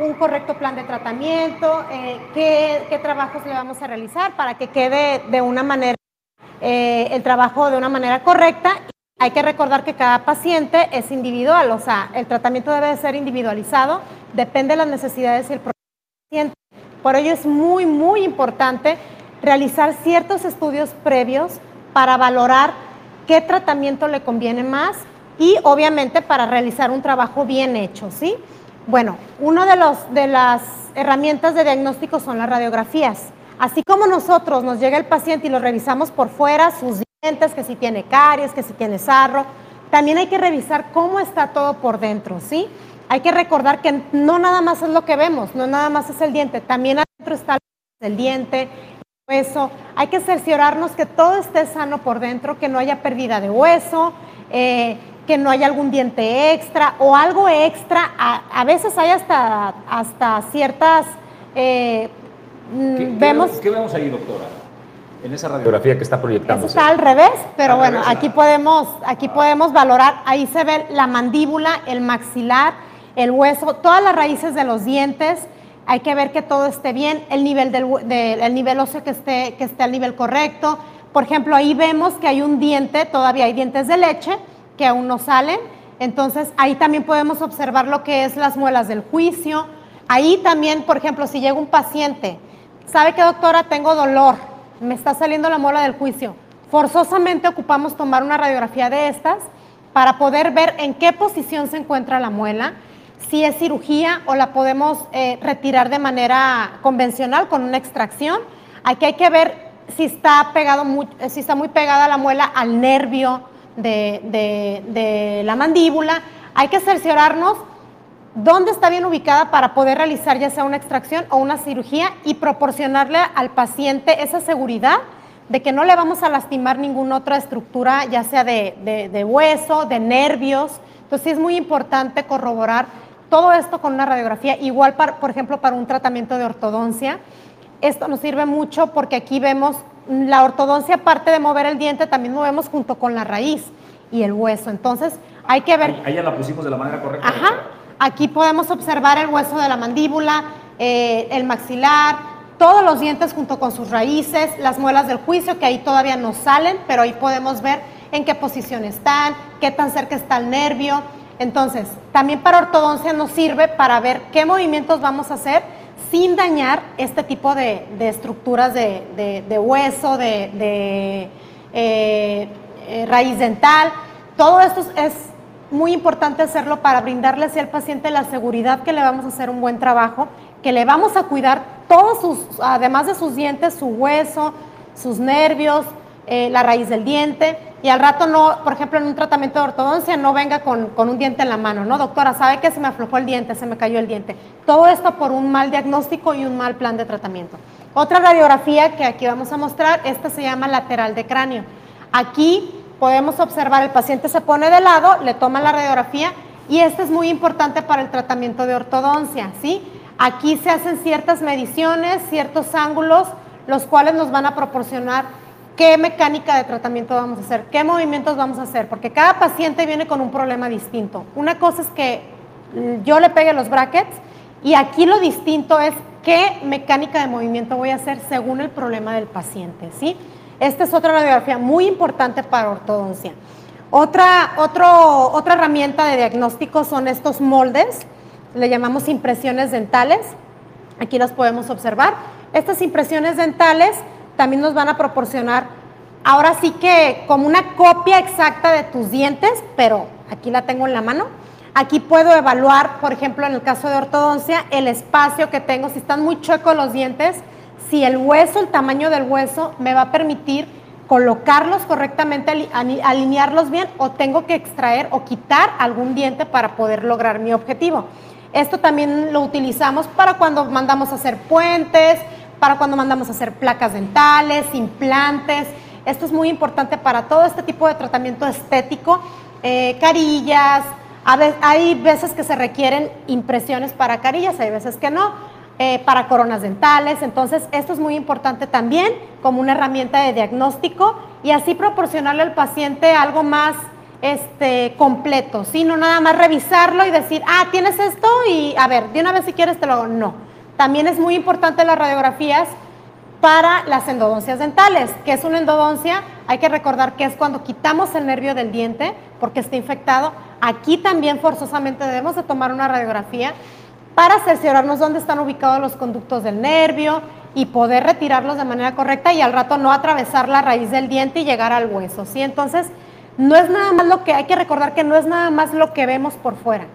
un correcto plan de tratamiento, eh, qué, trabajos le vamos a realizar para que quede de una manera, eh, el trabajo de una manera correcta hay que recordar que cada paciente es individual, o sea, el tratamiento debe de ser individualizado, depende de las necesidades y el paciente. Por ello es muy, muy importante realizar ciertos estudios previos para valorar qué tratamiento le conviene más y obviamente para realizar un trabajo bien hecho, ¿sí? Bueno, una de, de las herramientas de diagnóstico son las radiografías. Así como nosotros nos llega el paciente y lo revisamos por fuera, sus que si tiene caries, que si tiene sarro. También hay que revisar cómo está todo por dentro, ¿sí? Hay que recordar que no nada más es lo que vemos, no nada más es el diente, también adentro está el diente, hueso. Hay que cerciorarnos que todo esté sano por dentro, que no haya pérdida de hueso, eh, que no haya algún diente extra o algo extra. A, veces hay hasta, hasta ciertas... Eh, mm, vemos, ¿Qué vemos ahí, doctora? en esa radiografía que está proyectando. está al revés, pero bueno, aquí, podemos, aquí podemos valorar, ahí se ve la mandíbula, el maxilar, el hueso, todas las raíces de los dientes. Hay que ver que todo esté bien, el nivel, del, el nivel óseo que esté, que esté al nivel correcto. Por ejemplo, ahí vemos que hay un diente, todavía hay dientes de leche que aún no salen. Entonces, ahí también podemos observar lo que es las muelas del juicio. Ahí también, por ejemplo, si llega un paciente, ¿sabe qué doctora? Tengo dolor me está saliendo la mola del juicio. Forzosamente ocupamos tomar una radiografía de estas para poder ver en qué posición se encuentra la muela, si es cirugía o la podemos eh, retirar de manera convencional con una extracción. Aquí hay que ver si está, pegado muy, si está muy pegada la muela al nervio de, de la mandíbula. Hay que cerciorarnos dónde está bien ubicada para poder realizar ya sea una extracción o una cirugía y proporcionarle al paciente esa seguridad de que no le vamos a lastimar ninguna otra estructura, ya sea de, hueso, de nervios. Entonces es muy importante corroborar todo esto con una radiografía, igual por ejemplo para un tratamiento de ortodoncia. Esto nos sirve mucho porque aquí vemos la ortodoncia, aparte de mover el diente, también movemos junto con la raíz y el hueso. Entonces hay que ver... Ahí ya la pusimos de la manera correcta. Ajá. Aquí podemos observar el hueso de la mandíbula, eh, el maxilar, todos los dientes junto con sus raíces, las muelas del juicio que ahí todavía no salen, pero ahí podemos ver en qué posición están, qué tan cerca está el nervio. Entonces, también para ortodoncia nos sirve para ver qué movimientos vamos a hacer sin dañar este tipo de, estructuras de, hueso, de, eh, eh, raíz dental. Todo esto es muy importante hacerlo para brindarle hacia al paciente la seguridad que le vamos a hacer un buen trabajo, que le vamos a cuidar todos sus, además de sus dientes, su hueso, sus nervios, eh, la raíz del diente. Y al rato no, por ejemplo, en un tratamiento de ortodoncia no venga con, con, un diente en la mano, ¿no? Doctora, ¿sabe que se me aflojó el diente, se me cayó el diente? Todo esto por un mal diagnóstico y un mal plan de tratamiento. Otra radiografía que aquí vamos a mostrar, esta se llama lateral de cráneo. Aquí podemos observar, el paciente se pone de lado, le toma la radiografía y esto es muy importante para el tratamiento de ortodoncia, ¿sí? Aquí se hacen ciertas mediciones, ciertos ángulos, los cuales nos van a proporcionar qué mecánica de tratamiento vamos a hacer, qué movimientos vamos a hacer, porque cada paciente viene con un problema distinto. Una cosa es que yo le pegue los brackets y aquí lo distinto es qué mecánica de movimiento voy a hacer según el problema del paciente, ¿sí? Esta es otra radiografía muy importante para ortodoncia. Otra, otra herramienta de diagnóstico son estos moldes, le llamamos impresiones dentales. Aquí las podemos observar. Estas impresiones dentales también nos van a proporcionar, ahora sí que como una copia exacta de tus dientes, pero aquí la tengo en la mano. Aquí puedo evaluar, por ejemplo, en el caso de ortodoncia, el espacio que tengo. Si están muy chuecos los dientes, si el hueso, el tamaño del hueso, me va a permitir colocarlos correctamente, alinearlos bien o tengo que extraer o quitar algún diente para poder lograr mi objetivo. Esto también lo utilizamos para cuando mandamos a hacer puentes, para cuando mandamos a hacer placas dentales, implantes. Esto es muy importante para todo este tipo de tratamiento estético, eh, carillas. hay veces que se requieren impresiones para carillas, hay veces que no. Eh, para coronas dentales. Entonces, esto es muy importante también como una herramienta de diagnóstico y así proporcionarle al paciente algo más este, completo, ¿sí? No nada más revisarlo y decir, ah, tienes esto y a ver, de una vez si quieres te lo hago. No. También es muy importante las radiografías para las endodoncias dentales. que es una endodoncia? Hay que recordar que es cuando quitamos el nervio del diente porque está infectado. Aquí también forzosamente debemos de tomar una radiografía para cerciorarnos dónde están ubicados los conductos del nervio y poder retirarlos de manera correcta y al rato no atravesar la raíz del diente y llegar al hueso, ¿sí? Entonces, no es nada más lo que hay que recordar que no es nada más lo que vemos por fuera.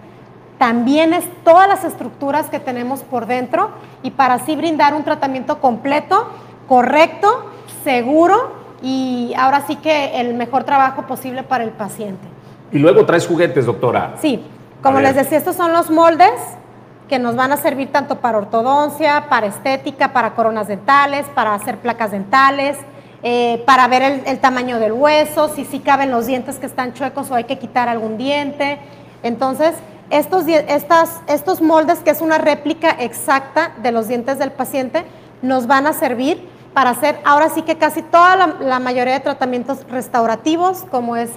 También es todas las estructuras que tenemos por dentro y para así brindar un tratamiento completo, correcto, seguro y ahora sí que el mejor trabajo posible para el paciente. Y luego traes juguetes, doctora. Sí, como les decía, estos son los moldes que nos van a servir tanto para ortodoncia, para estética, para coronas dentales, para hacer placas dentales, eh, para ver el, tamaño del hueso, si sí caben los dientes que están chuecos o hay que quitar algún diente. Entonces, estos, estas, estos moldes, que es una réplica exacta de los dientes del paciente, nos van a servir para hacer ahora sí que casi toda la, la mayoría de tratamientos restaurativos, como es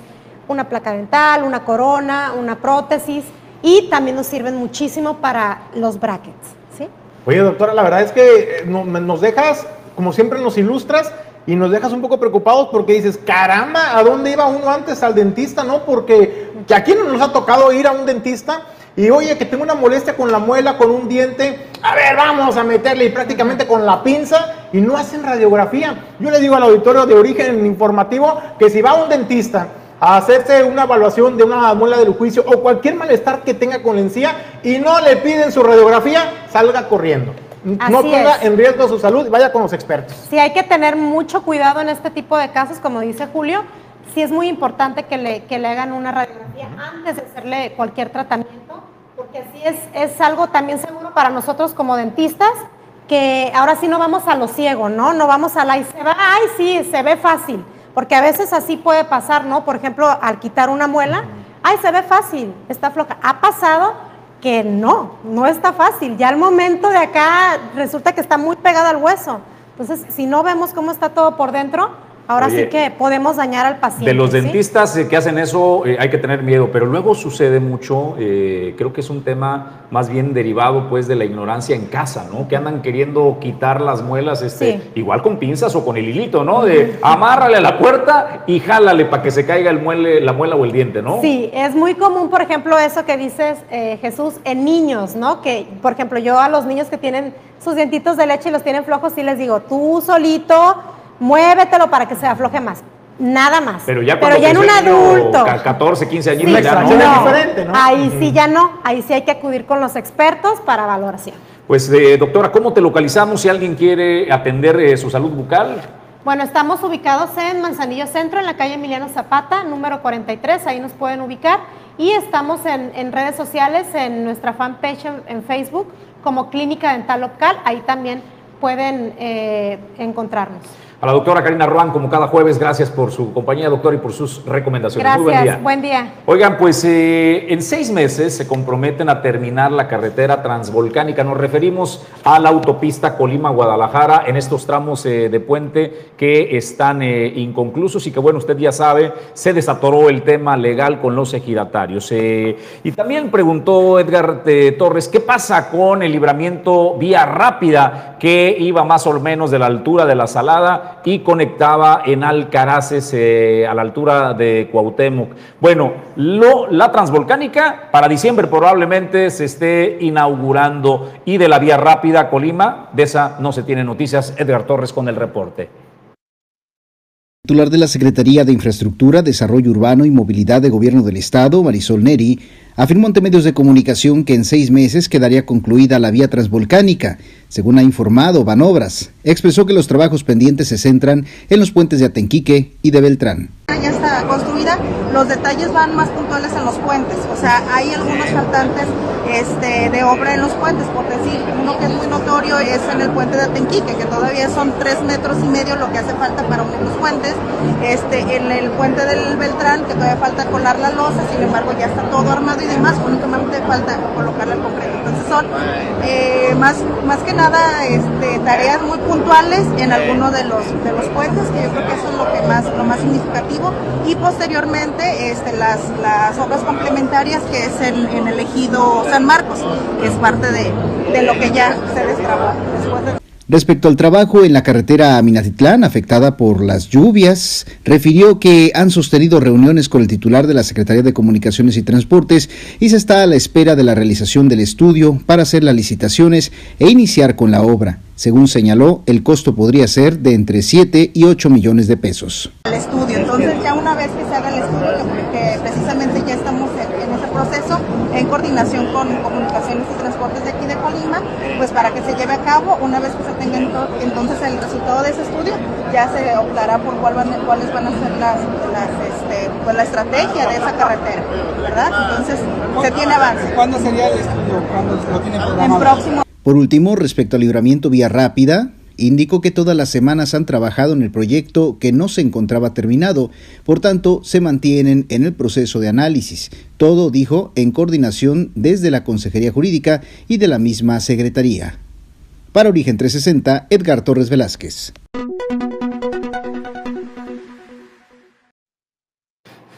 una placa dental, una corona, una prótesis, y también nos sirven muchísimo para los brackets. ¿sí? Oye, doctora, la verdad es que eh, nos dejas, como siempre nos ilustras, y nos dejas un poco preocupados porque dices, caramba, ¿a dónde iba uno antes al dentista? ¿No? Porque aquí no nos ha tocado ir a un dentista y oye, que tengo una molestia con la muela, con un diente, a ver, vamos a meterle y prácticamente con la pinza y no hacen radiografía. Yo le digo al auditorio de origen informativo que si va a un dentista a hacerse una evaluación de una muela del juicio o cualquier malestar que tenga con la encía y no le piden su radiografía, salga corriendo. No ponga en riesgo su salud y vaya con los expertos. Sí, hay que tener mucho cuidado en este tipo de casos, como dice Julio. Sí es muy importante que le, que le hagan una radiografía antes de hacerle cualquier tratamiento, porque así es, es algo también seguro para nosotros como dentistas, que ahora sí no vamos a lo ciego, ¿no? No vamos a la y se va, ay, sí, se ve fácil porque a veces así puede pasar, ¿no? Por ejemplo, al quitar una muela, ay, se ve fácil, está floja. Ha pasado no, no está fácil. Ya al momento de acá resulta que está muy pegada al hueso. Entonces, si no vemos cómo está todo por dentro, Ahora sí que podemos dañar al paciente. De los dentistas eh, que hacen eso eh, hay que tener miedo, pero luego sucede mucho, eh, creo que es un tema más bien derivado pues de la ignorancia en casa, ¿no? Que andan queriendo quitar las muelas, este, igual con pinzas o con el hilito, ¿no? De amárrale a la puerta y jálale para que se caiga el muele, la muela o el diente, ¿no? Sí, es muy común, por ejemplo, eso que dices, Jesús, en niños, ¿no? Que, por ejemplo, yo a los niños que tienen sus dientitos de leche y los tienen flojos, sí les digo, tú solito muévetelo para que se afloje más. Nada más. Pero ya, Pero ya en un adulto. 14, 15 años ya no. diferente, ¿no? Ahí sí ya no. Ahí sí hay que acudir con los expertos para valoración. Pues, eh, doctora, ¿cómo te localizamos si alguien quiere atender eh, su salud bucal? Bueno, estamos ubicados en Manzanillo Centro, en la calle Emiliano Zapata, número 43, ahí nos pueden ubicar. Y estamos en, redes sociales, en nuestra fanpage en, Facebook, como Clínica Dental Local, ahí también pueden eh, encontrarnos. A la doctora Karina Ruan, como cada jueves, gracias por su compañía, doctor, y por sus recomendaciones. Gracias, Muy buen día. Buen día. Oigan, pues eh, en seis meses se comprometen a terminar la carretera transvolcánica. Nos referimos a la autopista Colima-Guadalajara en estos tramos eh, de puente que están eh, inconclusos y que, bueno, usted ya sabe, se desatoró el tema legal con los ejidatarios. y también preguntó Edgar Torres, ¿qué pasa con el libramiento vía rápida que iba más o menos de la altura de la Salada? Y conectaba en Alcaraces eh, a la altura de Cuauhtémoc. Bueno, la transvolcánica para diciembre probablemente se esté inaugurando y de la vía rápida Colima, de esa no se tiene noticias. Edgar Torres con el reporte. Titular de la Secretaría de Infraestructura, Desarrollo Urbano y Movilidad de Gobierno del Estado, Marisol Neri, afirmó ante medios de comunicación que en seis meses quedaría concluida la vía transvolcánica. Según ha informado Banobras, expresó que los trabajos pendientes se centran en los puentes de Atenquique y de Beltrán. Ya está construida, los detalles van más puntuales en los puentes, o sea, hay algunos faltantes este, de obra en los puentes, por decir, uno que es muy notorio es en el puente de Atenquique, que todavía son tres metros y medio lo que hace falta para unir los puentes, este, en el puente del Beltrán, que todavía falta colar la losa, sin embargo ya está todo armado y demás, únicamente falta colocarle el concreto. Entonces son eh, más, más que nada este, tareas muy puntuales en alguno de los, de los puentes, que yo creo que eso es lo, que más, lo más significativo, y posteriormente este, las, las obras complementarias que es en, en el ejido San Marcos, que es parte de, de lo que ya se destrabó después de... Respecto al trabajo en la carretera a Minatitlán, afectada por las lluvias, refirió que han sostenido reuniones con el titular de la Secretaría de Comunicaciones y Transportes y se está a la espera de la realización del estudio para hacer las licitaciones e iniciar con la obra. Según señaló, el costo podría ser de entre 7 y 8 millones de pesos. El estudio, entonces ya una vez que se haga el estudio, que precisamente ya estamos en, en ese proceso, en coordinación con Comunicaciones y Transportes de aquí de Colima, pues para que se lleve a cabo, una vez que se tenga entonces el resultado de ese estudio, ya se optará por cuál van, cuáles van a ser las, las este, pues la estrategia de esa carretera, ¿verdad? Entonces se tiene avance. ¿Cuándo sería el estudio? ¿Cuándo lo tiene programado? En próximo. Por último, respecto al libramiento vía rápida, indicó que todas las semanas han trabajado en el proyecto que no se encontraba terminado, por tanto se mantienen en el proceso de análisis. Todo, dijo, en coordinación desde la Consejería Jurídica y de la misma Secretaría. Para Origen 360, Edgar Torres Velázquez.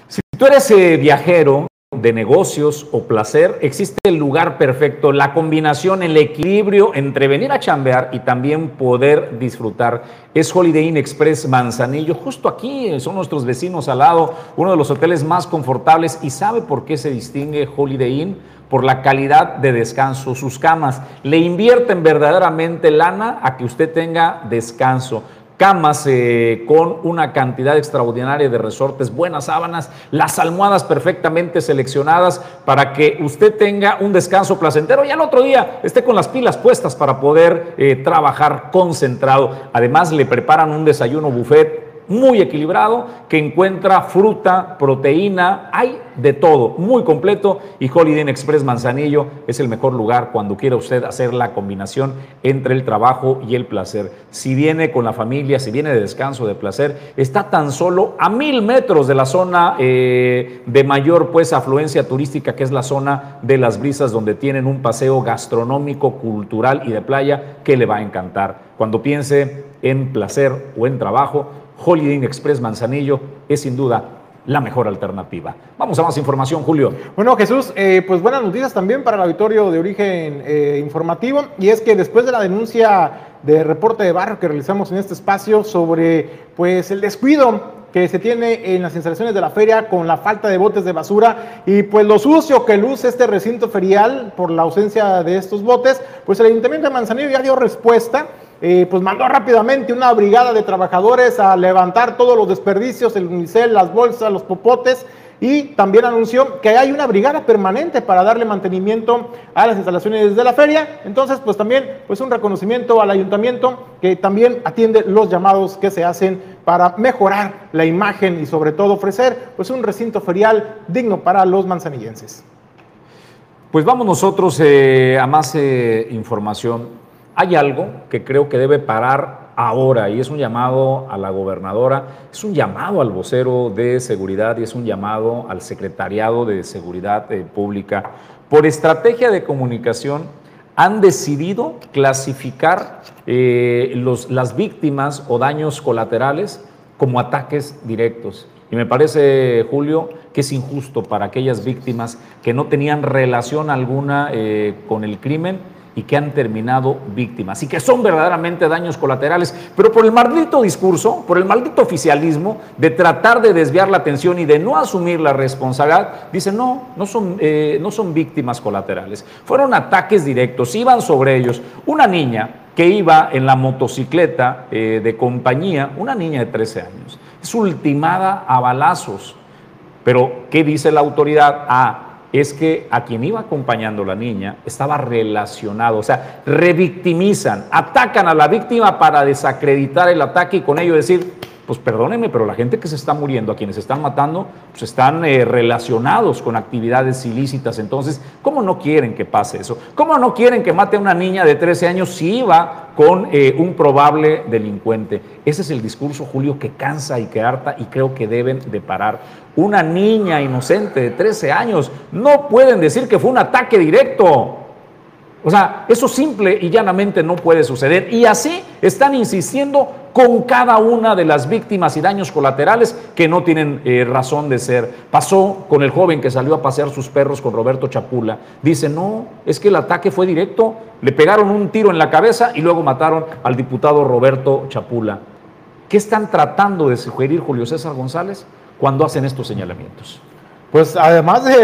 Si tú eres eh, viajero de negocios o placer, existe el lugar perfecto, la combinación, el equilibrio entre venir a chambear y también poder disfrutar. Es Holiday Inn Express Manzanillo, justo aquí, son nuestros vecinos al lado, uno de los hoteles más confortables. ¿Y sabe por qué se distingue Holiday Inn? Por la calidad de descanso, sus camas. Le invierten verdaderamente lana a que usted tenga descanso camas eh, con una cantidad extraordinaria de resortes, buenas sábanas, las almohadas perfectamente seleccionadas para que usted tenga un descanso placentero y al otro día esté con las pilas puestas para poder eh, trabajar concentrado. Además le preparan un desayuno buffet muy equilibrado que encuentra fruta, proteína, hay de todo, muy completo y Holiday Inn Express Manzanillo es el mejor lugar cuando quiera usted hacer la combinación entre el trabajo y el placer. Si viene con la familia, si viene de descanso, de placer, está tan solo a mil metros de la zona eh, de mayor pues afluencia turística que es la zona de las brisas donde tienen un paseo gastronómico, cultural y de playa que le va a encantar. Cuando piense en placer o en trabajo, Holiday Inn Express Manzanillo es sin duda la mejor alternativa. Vamos a más información, Julio. Bueno, Jesús, eh, pues buenas noticias también para el auditorio de origen eh, informativo, y es que después de la denuncia de reporte de barrio que realizamos en este espacio sobre pues el descuido que se tiene en las instalaciones de la feria con la falta de botes de basura y pues lo sucio que luce este recinto ferial por la ausencia de estos botes, pues el Ayuntamiento de Manzanillo ya dio respuesta pues mandó rápidamente una brigada de trabajadores a levantar todos los desperdicios, el unicel, las bolsas, los popotes, y también anunció que hay una brigada permanente para darle mantenimiento a las instalaciones de la feria. Entonces, pues también pues un reconocimiento al ayuntamiento que también atiende los llamados que se hacen para mejorar la imagen y sobre todo ofrecer pues un recinto ferial digno para los manzanillenses. Pues vamos nosotros eh, a más eh, información. Hay algo que creo que debe parar ahora y es un llamado a la gobernadora, es un llamado al vocero de seguridad y es un llamado al secretariado de seguridad eh, pública. Por estrategia de comunicación han decidido clasificar eh, los, las víctimas o daños colaterales como ataques directos. Y me parece, Julio, que es injusto para aquellas víctimas que no tenían relación alguna eh, con el crimen y que han terminado víctimas y que son verdaderamente daños colaterales, pero por el maldito discurso, por el maldito oficialismo de tratar de desviar la atención y de no asumir la responsabilidad, dicen no, no son, eh, no son víctimas colaterales, fueron ataques directos, iban sobre ellos. Una niña que iba en la motocicleta eh, de compañía, una niña de 13 años, es ultimada a balazos, pero ¿qué dice la autoridad? Ah, es que a quien iba acompañando la niña estaba relacionado, o sea, revictimizan, atacan a la víctima para desacreditar el ataque y con ello decir, pues perdónenme, pero la gente que se está muriendo, a quienes están matando, pues están eh, relacionados con actividades ilícitas. Entonces, ¿cómo no quieren que pase eso? ¿Cómo no quieren que mate a una niña de 13 años si iba con eh, un probable delincuente? Ese es el discurso, Julio, que cansa y que harta y creo que deben de parar. Una niña inocente de 13 años, no pueden decir que fue un ataque directo. O sea, eso simple y llanamente no puede suceder. Y así están insistiendo con cada una de las víctimas y daños colaterales que no tienen eh, razón de ser. Pasó con el joven que salió a pasear sus perros con Roberto Chapula. Dice, no, es que el ataque fue directo. Le pegaron un tiro en la cabeza y luego mataron al diputado Roberto Chapula. ¿Qué están tratando de sugerir Julio César González cuando hacen estos señalamientos? Pues además de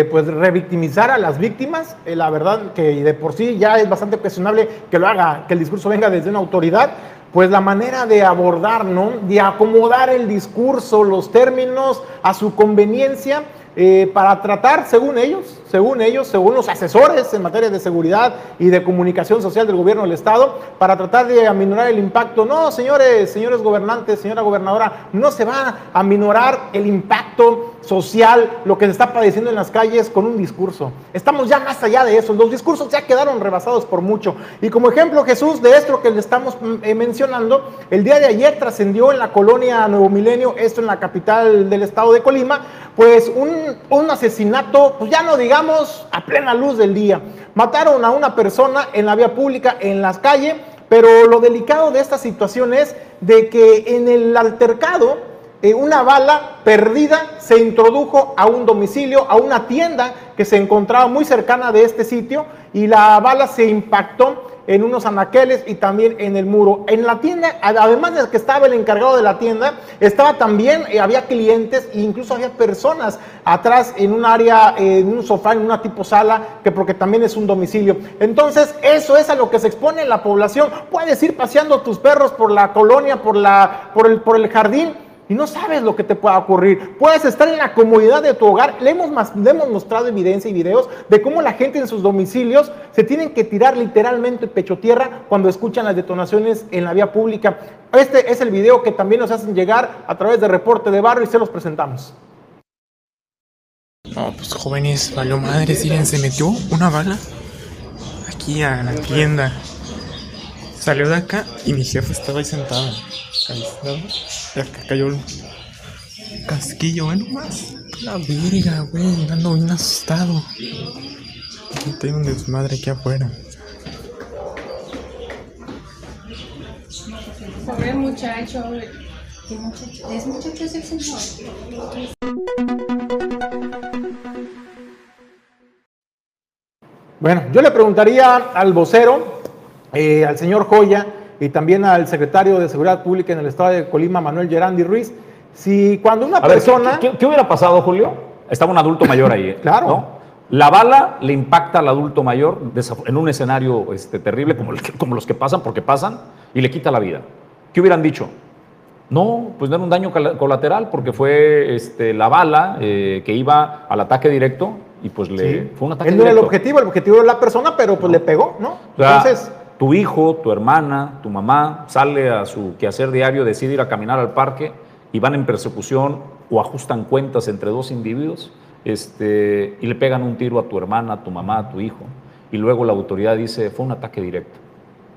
eh, pues revictimizar a las víctimas, eh, la verdad que de por sí ya es bastante cuestionable que lo haga, que el discurso venga desde una autoridad, pues la manera de abordar, ¿no? De acomodar el discurso, los términos a su conveniencia, eh, para tratar, según ellos, según ellos, según los asesores en materia de seguridad y de comunicación social del gobierno del Estado, para tratar de aminorar el impacto. No, señores, señores gobernantes, señora gobernadora, no se va a aminorar el impacto social, lo que se está padeciendo en las calles con un discurso. Estamos ya más allá de eso, los discursos ya quedaron rebasados por mucho. Y como ejemplo, Jesús, de esto que le estamos mm, eh, mencionando, el día de ayer trascendió en la colonia Nuevo Milenio, esto en la capital del estado de Colima, pues un, un asesinato, pues ya no digamos a plena luz del día. Mataron a una persona en la vía pública, en las calles, pero lo delicado de esta situación es de que en el altercado, eh, una bala perdida se introdujo a un domicilio, a una tienda que se encontraba muy cercana de este sitio y la bala se impactó en unos anaqueles y también en el muro. En la tienda, además de que estaba el encargado de la tienda, estaba también, eh, había clientes e incluso había personas atrás en un área, en un sofá, en una tipo sala, que porque también es un domicilio. Entonces, eso es a lo que se expone la población. Puedes ir paseando tus perros por la colonia, por, la, por, el, por el jardín y no sabes lo que te pueda ocurrir. Puedes estar en la comodidad de tu hogar. Le hemos, hemos mostrado evidencia y videos de cómo la gente en sus domicilios se tienen que tirar literalmente pecho tierra cuando escuchan las detonaciones en la vía pública. Este es el video que también nos hacen llegar a través de reporte de barrio y se los presentamos. No, pues jóvenes, valió madre, se metió una bala aquí a la tienda. Salió de acá y mi jefe estaba ahí sentado. Y acá cayó el casquillo, bueno más. La verga, güey, ando bien asustado. Aquí tengo un desmadre aquí afuera. Pobre muchacho, ¿qué muchacho? ¿Es muchacho es el señor? Bueno, yo le preguntaría al vocero, eh, al señor Joya, y también al secretario de Seguridad Pública en el estado de Colima, Manuel Gerandi Ruiz, si cuando una persona... ¿qué, hubiera pasado, Julio? Estaba un adulto mayor ahí. ¿eh? claro. La bala le impacta al adulto mayor en un escenario este, terrible como, como los que pasan, porque pasan, y le quita la vida. ¿Qué hubieran dicho? No, pues no era un daño colateral porque fue este, la bala eh, que iba al ataque directo y pues le fue un ataque Él no era el objetivo, el objetivo era la persona, pero pues le pegó, ¿no? Entonces tu hijo, tu hermana, tu mamá sale a su quehacer diario, decide ir a caminar al parque y van en persecución o ajustan cuentas entre dos individuos este, y le pegan un tiro a tu hermana, a tu mamá, a tu hijo. Y luego la autoridad dice, fue un ataque directo.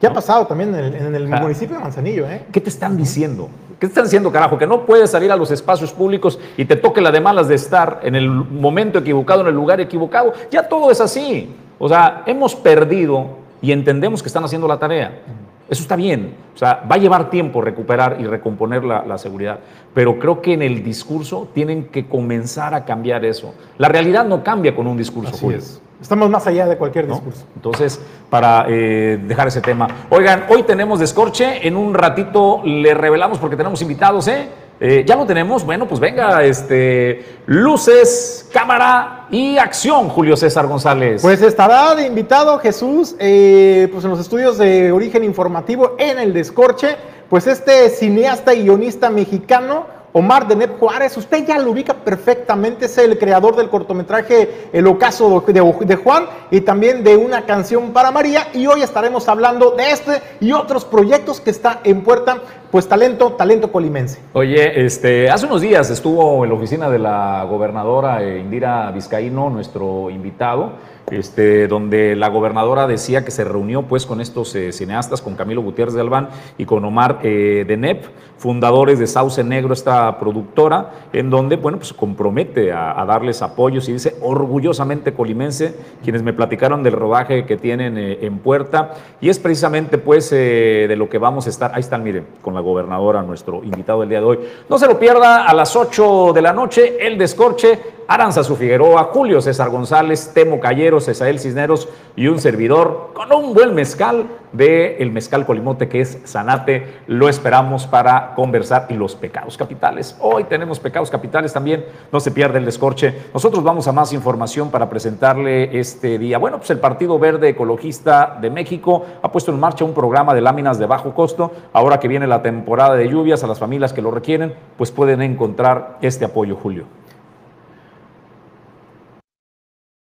¿Qué ha pasado también en el, municipio de Manzanillo? ¿eh? ¿Qué te están diciendo? ¿Qué te están diciendo, carajo? Que no puedes salir a los espacios públicos y te toque la de malas de estar en el momento equivocado, en el lugar equivocado. Ya todo es así. O sea, hemos perdido y entendemos que están haciendo la tarea. Eso está bien. O sea, va a llevar tiempo recuperar y recomponer la, seguridad. Pero creo que en el discurso tienen que comenzar a cambiar eso. La realidad no cambia con un discurso. Así es. Estamos más allá de cualquier discurso. Entonces, para eh, dejar ese tema. Oigan, hoy tenemos descorche. En un ratito le revelamos porque tenemos invitados, ¿eh? Eh, ya lo tenemos, bueno, pues venga, este, luces, cámara y acción, Julio César González. Pues estará de invitado Jesús, eh, pues en los estudios de origen informativo en el Descorche, pues este cineasta y guionista mexicano, Omar de Nep Juárez, usted ya lo ubica perfectamente, es el creador del cortometraje El ocaso de, Juan y también de una canción para María y hoy estaremos hablando de este y otros proyectos que está en puerta, pues talento, talento colimense. Oye, este, hace unos días estuvo en la oficina de la gobernadora Indira Vizcaíno, nuestro invitado, este, donde la gobernadora decía que se reunió pues con estos eh, cineastas, con Camilo Gutiérrez de Albán y con Omar eh, de Nep, fundadores de Sauce Negro, esta productora, en donde, bueno, pues compromete a, darles apoyos y dice orgullosamente colimense, quienes me platicaron del rodaje que tienen eh, en puerta, y es precisamente pues de lo que vamos a estar, ahí están, miren, con la gobernadora, nuestro invitado del día de hoy. No se lo pierda a las 8 de la noche, el descorche, Aranza Figueroa, Julio César González, Temo Calleros, Esael Cisneros y un servidor con un buen mezcal de el mezcal colimote que es Sanate. Lo esperamos para conversar y los pecados capitales. Hoy tenemos pecados capitales también, no se pierde el descorche. Nosotros vamos a más información para presentarle este día. Bueno, pues el Partido Verde Ecologista de México ha puesto en marcha un programa de láminas de bajo costo. Ahora que viene la temporada de lluvias, a las familias que lo requieren, pues pueden encontrar este apoyo, Julio.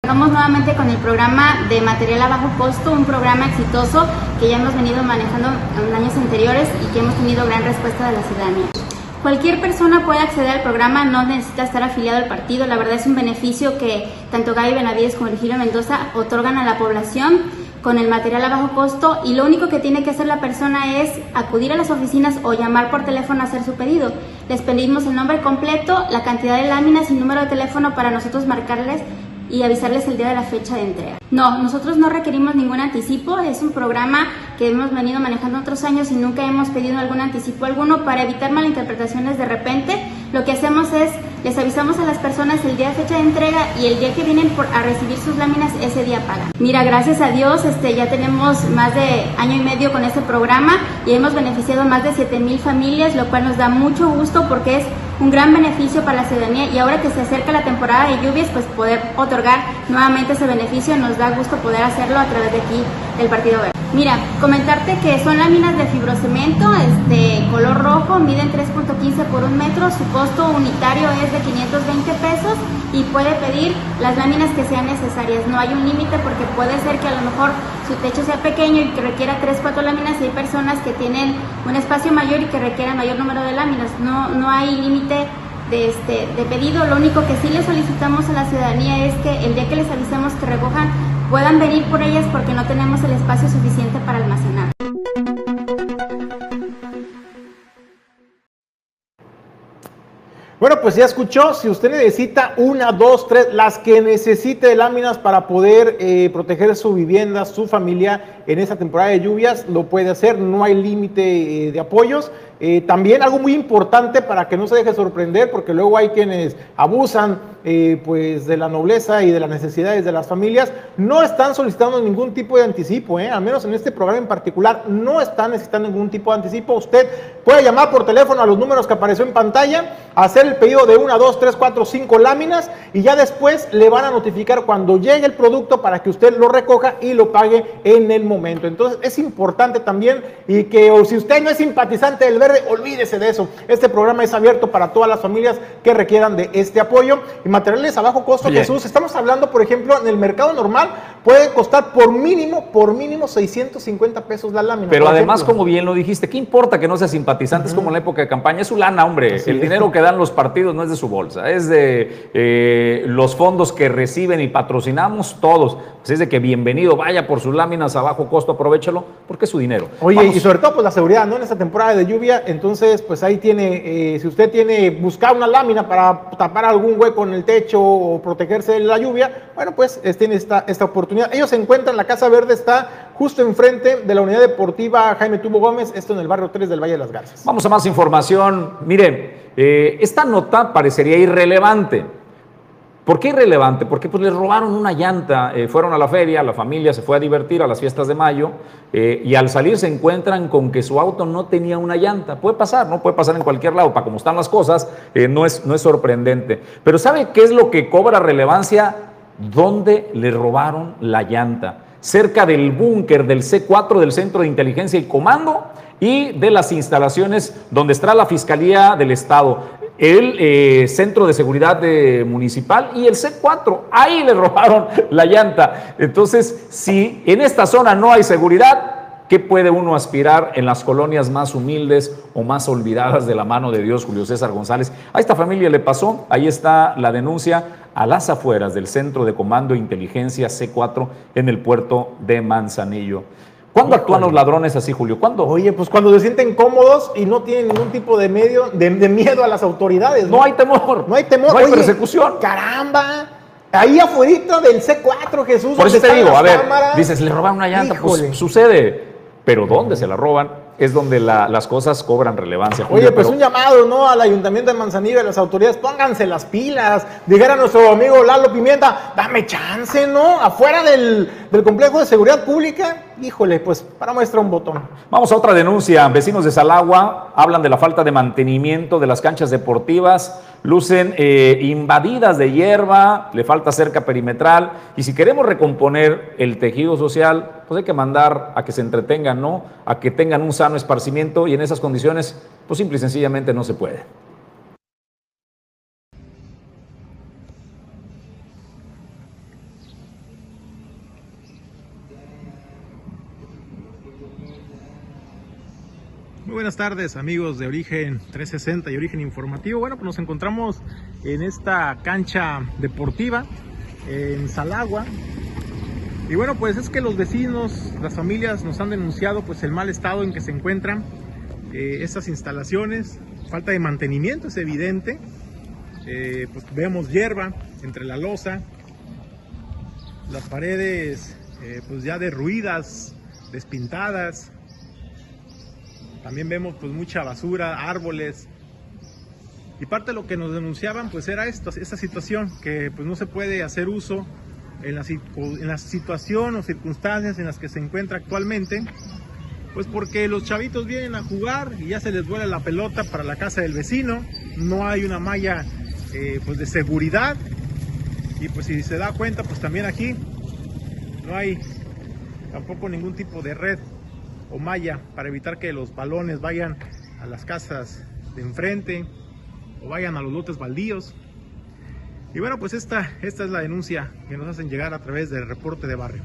Vamos nuevamente con el programa de material a bajo costo, un programa exitoso que ya hemos venido manejando en años anteriores y que hemos tenido gran respuesta de la ciudadanía. Cualquier persona puede acceder al programa, no necesita estar afiliado al partido. La verdad es un beneficio que tanto Gaby Benavides como Virgilio Mendoza otorgan a la población con el material a bajo costo y lo único que tiene que hacer la persona es acudir a las oficinas o llamar por teléfono a hacer su pedido. Les pedimos el nombre completo, la cantidad de láminas y número de teléfono para nosotros marcarles y avisarles el día de la fecha de entrega. No, nosotros no requerimos ningún anticipo, es un programa que hemos venido manejando otros años y nunca hemos pedido algún anticipo alguno para evitar malinterpretaciones de repente. Lo que hacemos es, les avisamos a las personas el día fecha de entrega y el día que vienen a recibir sus láminas, ese día pagan. Mira, gracias a Dios, este, ya tenemos más de año y medio con este programa y hemos beneficiado más de 7 mil familias, lo cual nos da mucho gusto porque es un gran beneficio para la ciudadanía y ahora que se acerca la temporada de lluvias, pues poder otorgar nuevamente ese beneficio nos da gusto poder hacerlo a través de aquí del Partido Verde. Mira, comentarte que son láminas de fibrocemento, este color rojo, miden 3.15 por un metro, costo unitario es de 520 pesos y puede pedir las láminas que sean necesarias. No hay un límite porque puede ser que a lo mejor su techo sea pequeño y que requiera 3, 4 láminas y hay personas que tienen un espacio mayor y que requieran mayor número de láminas. No, no hay límite de, este, de pedido. Lo único que sí le solicitamos a la ciudadanía es que el día que les avisemos que recojan puedan venir por ellas porque no tenemos el espacio suficiente para almacenar. Bueno, pues ya escuchó, si usted necesita una, dos, tres, las que necesite de láminas para poder eh, proteger su vivienda, su familia en esta temporada de lluvias, lo puede hacer, no hay límite eh, de apoyos. Eh, también algo muy importante para que no se deje sorprender, porque luego hay quienes abusan eh, pues de la nobleza y de las necesidades de las familias, no están solicitando ningún tipo de anticipo, al menos en este programa en particular, no están necesitando ningún tipo de anticipo. Usted puede llamar por teléfono a los números que apareció en pantalla, hacer el pedido de una, dos, tres, cuatro, cinco láminas y ya después le van a notificar cuando llegue el producto para que usted lo recoja y lo pague en el momento. Entonces es importante también y que o si usted no es simpatizante del olvídese de eso. Este programa es abierto para todas las familias que requieran de este apoyo. Y materiales a bajo costo, Jesús, estamos hablando, por ejemplo, en el mercado normal puede costar por mínimo, por mínimo 650 pesos la lámina. Pero además, como bien lo dijiste, ¿qué importa que no sea simpatizante? Es como en la época de campaña, es su lana, hombre. el dinero que dan los partidos no es de su bolsa, es de eh, los fondos que reciben y patrocinamos todos. Así es de que bienvenido, vaya por sus láminas a bajo costo, aprovechalo, porque es su dinero. Oye, y sobre todo, pues la seguridad, ¿no? En esta temporada de lluvia, entonces, pues ahí tiene, eh, si usted tiene, buscar una lámina para tapar algún hueco en el techo o protegerse de la lluvia, bueno, pues tiene esta, esta oportunidad. Ellos se encuentran, la Casa Verde está justo enfrente de la unidad deportiva Jaime Tubo Gómez, esto en el barrio 3 del Valle de las Garzas. Vamos a más información. Miren, eh, esta nota parecería irrelevante ¿Por qué irrelevante? Porque pues les robaron una llanta, eh, fueron a la feria, la familia se fue a divertir a las fiestas de mayo eh, y al salir se encuentran con que su auto no tenía una llanta. Puede pasar, ¿no? Puede pasar en cualquier lado, para como están las cosas, no, es, no es sorprendente. Pero ¿sabe qué es lo que cobra relevancia? ¿Dónde le robaron la llanta? Cerca del búnker del C4 del Centro de Inteligencia y Comando y de las instalaciones donde está la Fiscalía del Estado. el eh, Centro de Seguridad de Municipal y el C4. Ahí le robaron la llanta. Entonces, si en esta zona no hay seguridad, ¿Qué puede uno aspirar en las colonias más humildes o más olvidadas de la mano de Dios, Julio César González? A esta familia le pasó, ahí está la denuncia, a las afueras del Centro de Comando e Inteligencia C4 en el puerto de Manzanillo. ¿Cuándo actúan los ladrones así, Julio? ¿Cuándo? Oye, pues cuando se sienten cómodos y no tienen ningún tipo de medio, de, miedo a las autoridades. ¿no? hay temor. No hay temor. No hay persecución. Caramba. Ahí afuera del C4, Jesús. Por eso te digo, a ver, dices, le roban una llanta, pues sucede pero dónde se la roban es donde las cosas cobran relevancia. Oye, pues un llamado, ¿no? Al Ayuntamiento de Manzanillo a las autoridades, pónganse las pilas. Dijera nuestro amigo Lalo Pimienta, dame chance, ¿no? Afuera del, del complejo de seguridad pública, híjole, pues para muestra un botón. Vamos a otra denuncia. Vecinos de Salagua hablan de la falta de mantenimiento de las canchas deportivas, lucen eh, invadidas de hierba, le falta cerca perimetral. Y si queremos recomponer el tejido social, pues hay que mandar a que se entretengan, ¿no? A que tengan un sano esparcimiento y en esas condiciones, pues simple y sencillamente no se puede. Muy buenas tardes amigos de Origen 360 y Origen Informativo. Bueno, pues nos encontramos en esta cancha deportiva en Salagua, y bueno, pues es que los vecinos, las familias nos han denunciado pues el mal estado en que se encuentran eh, estas instalaciones, falta de mantenimiento es evidente, eh, pues vemos hierba entre la losa, las paredes eh, pues ya derruidas, despintadas, también vemos pues mucha basura, árboles, y parte de lo que nos denunciaban pues era esta situación, que pues no se puede hacer uso en la, en la situación o circunstancias en las que se encuentra actualmente, pues porque los chavitos vienen a jugar y ya se les vuela la pelota para la casa del vecino, no hay una malla eh, pues de seguridad y pues si se da cuenta pues también aquí no hay tampoco ningún tipo de red o malla para evitar que los balones vayan a las casas de enfrente o vayan a los lotes baldíos. Y bueno, pues esta, esta es la denuncia que nos hacen llegar a través del reporte de barrio.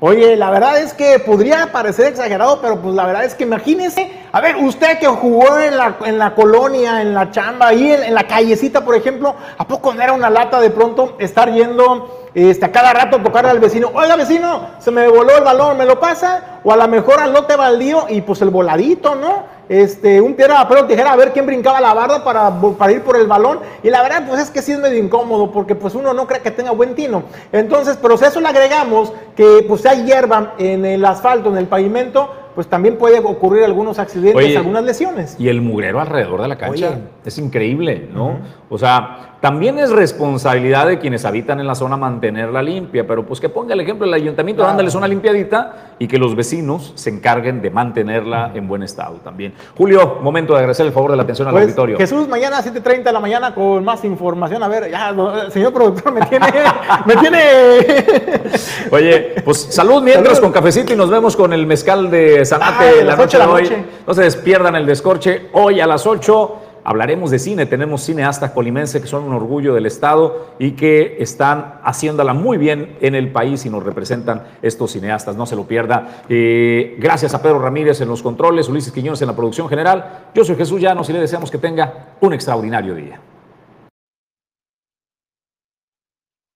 Oye, la verdad es que podría parecer exagerado, pero pues la verdad es que imagínese, a ver, usted que jugó en la, en la colonia, en la chamba, ahí en, en, la callecita, por ejemplo, ¿a poco no era una lata de pronto estar yendo este, cada rato tocarle al vecino? Oiga, vecino, se me voló el balón, ¿me lo pasa? O a lo mejor al lote baldío y pues el voladito, ¿no? este, un piedra, papel o tijera a ver quién brincaba la barda para, para, ir por el balón. Y la verdad, pues es que sí es medio incómodo porque pues uno no cree que tenga buen tino. Entonces, pero a eso le agregamos que pues hay hierba en el asfalto, en el pavimento, pues también puede ocurrir algunos accidentes, algunas lesiones. Y el mugrero alrededor de la cancha es increíble, ¿no? O sea, también es responsabilidad de quienes habitan en la zona mantenerla limpia, pero pues que ponga el ejemplo el ayuntamiento dándole una limpiadita y que los vecinos se encarguen de mantenerla en buen estado también. Julio, momento de agradecer el favor de la atención al pues, auditorio. Jesús, mañana a 7.30 de la mañana con más información. A ver, ya, señor productor, me tiene... me tiene... Oye, pues salud mientras con cafecito y nos vemos con el mezcal de Sanate la noche de hoy. No se despierdan el descorche hoy a las 8. Hablaremos de cine, tenemos cineastas colimenses que son un orgullo del Estado y que están haciéndola muy bien en el país y nos representan estos cineastas, no se lo pierda. Eh, gracias a Pedro Ramírez en los controles, Ulises Quiñones en la producción general. Yo soy Jesús Llanos y le deseamos que tenga un extraordinario día.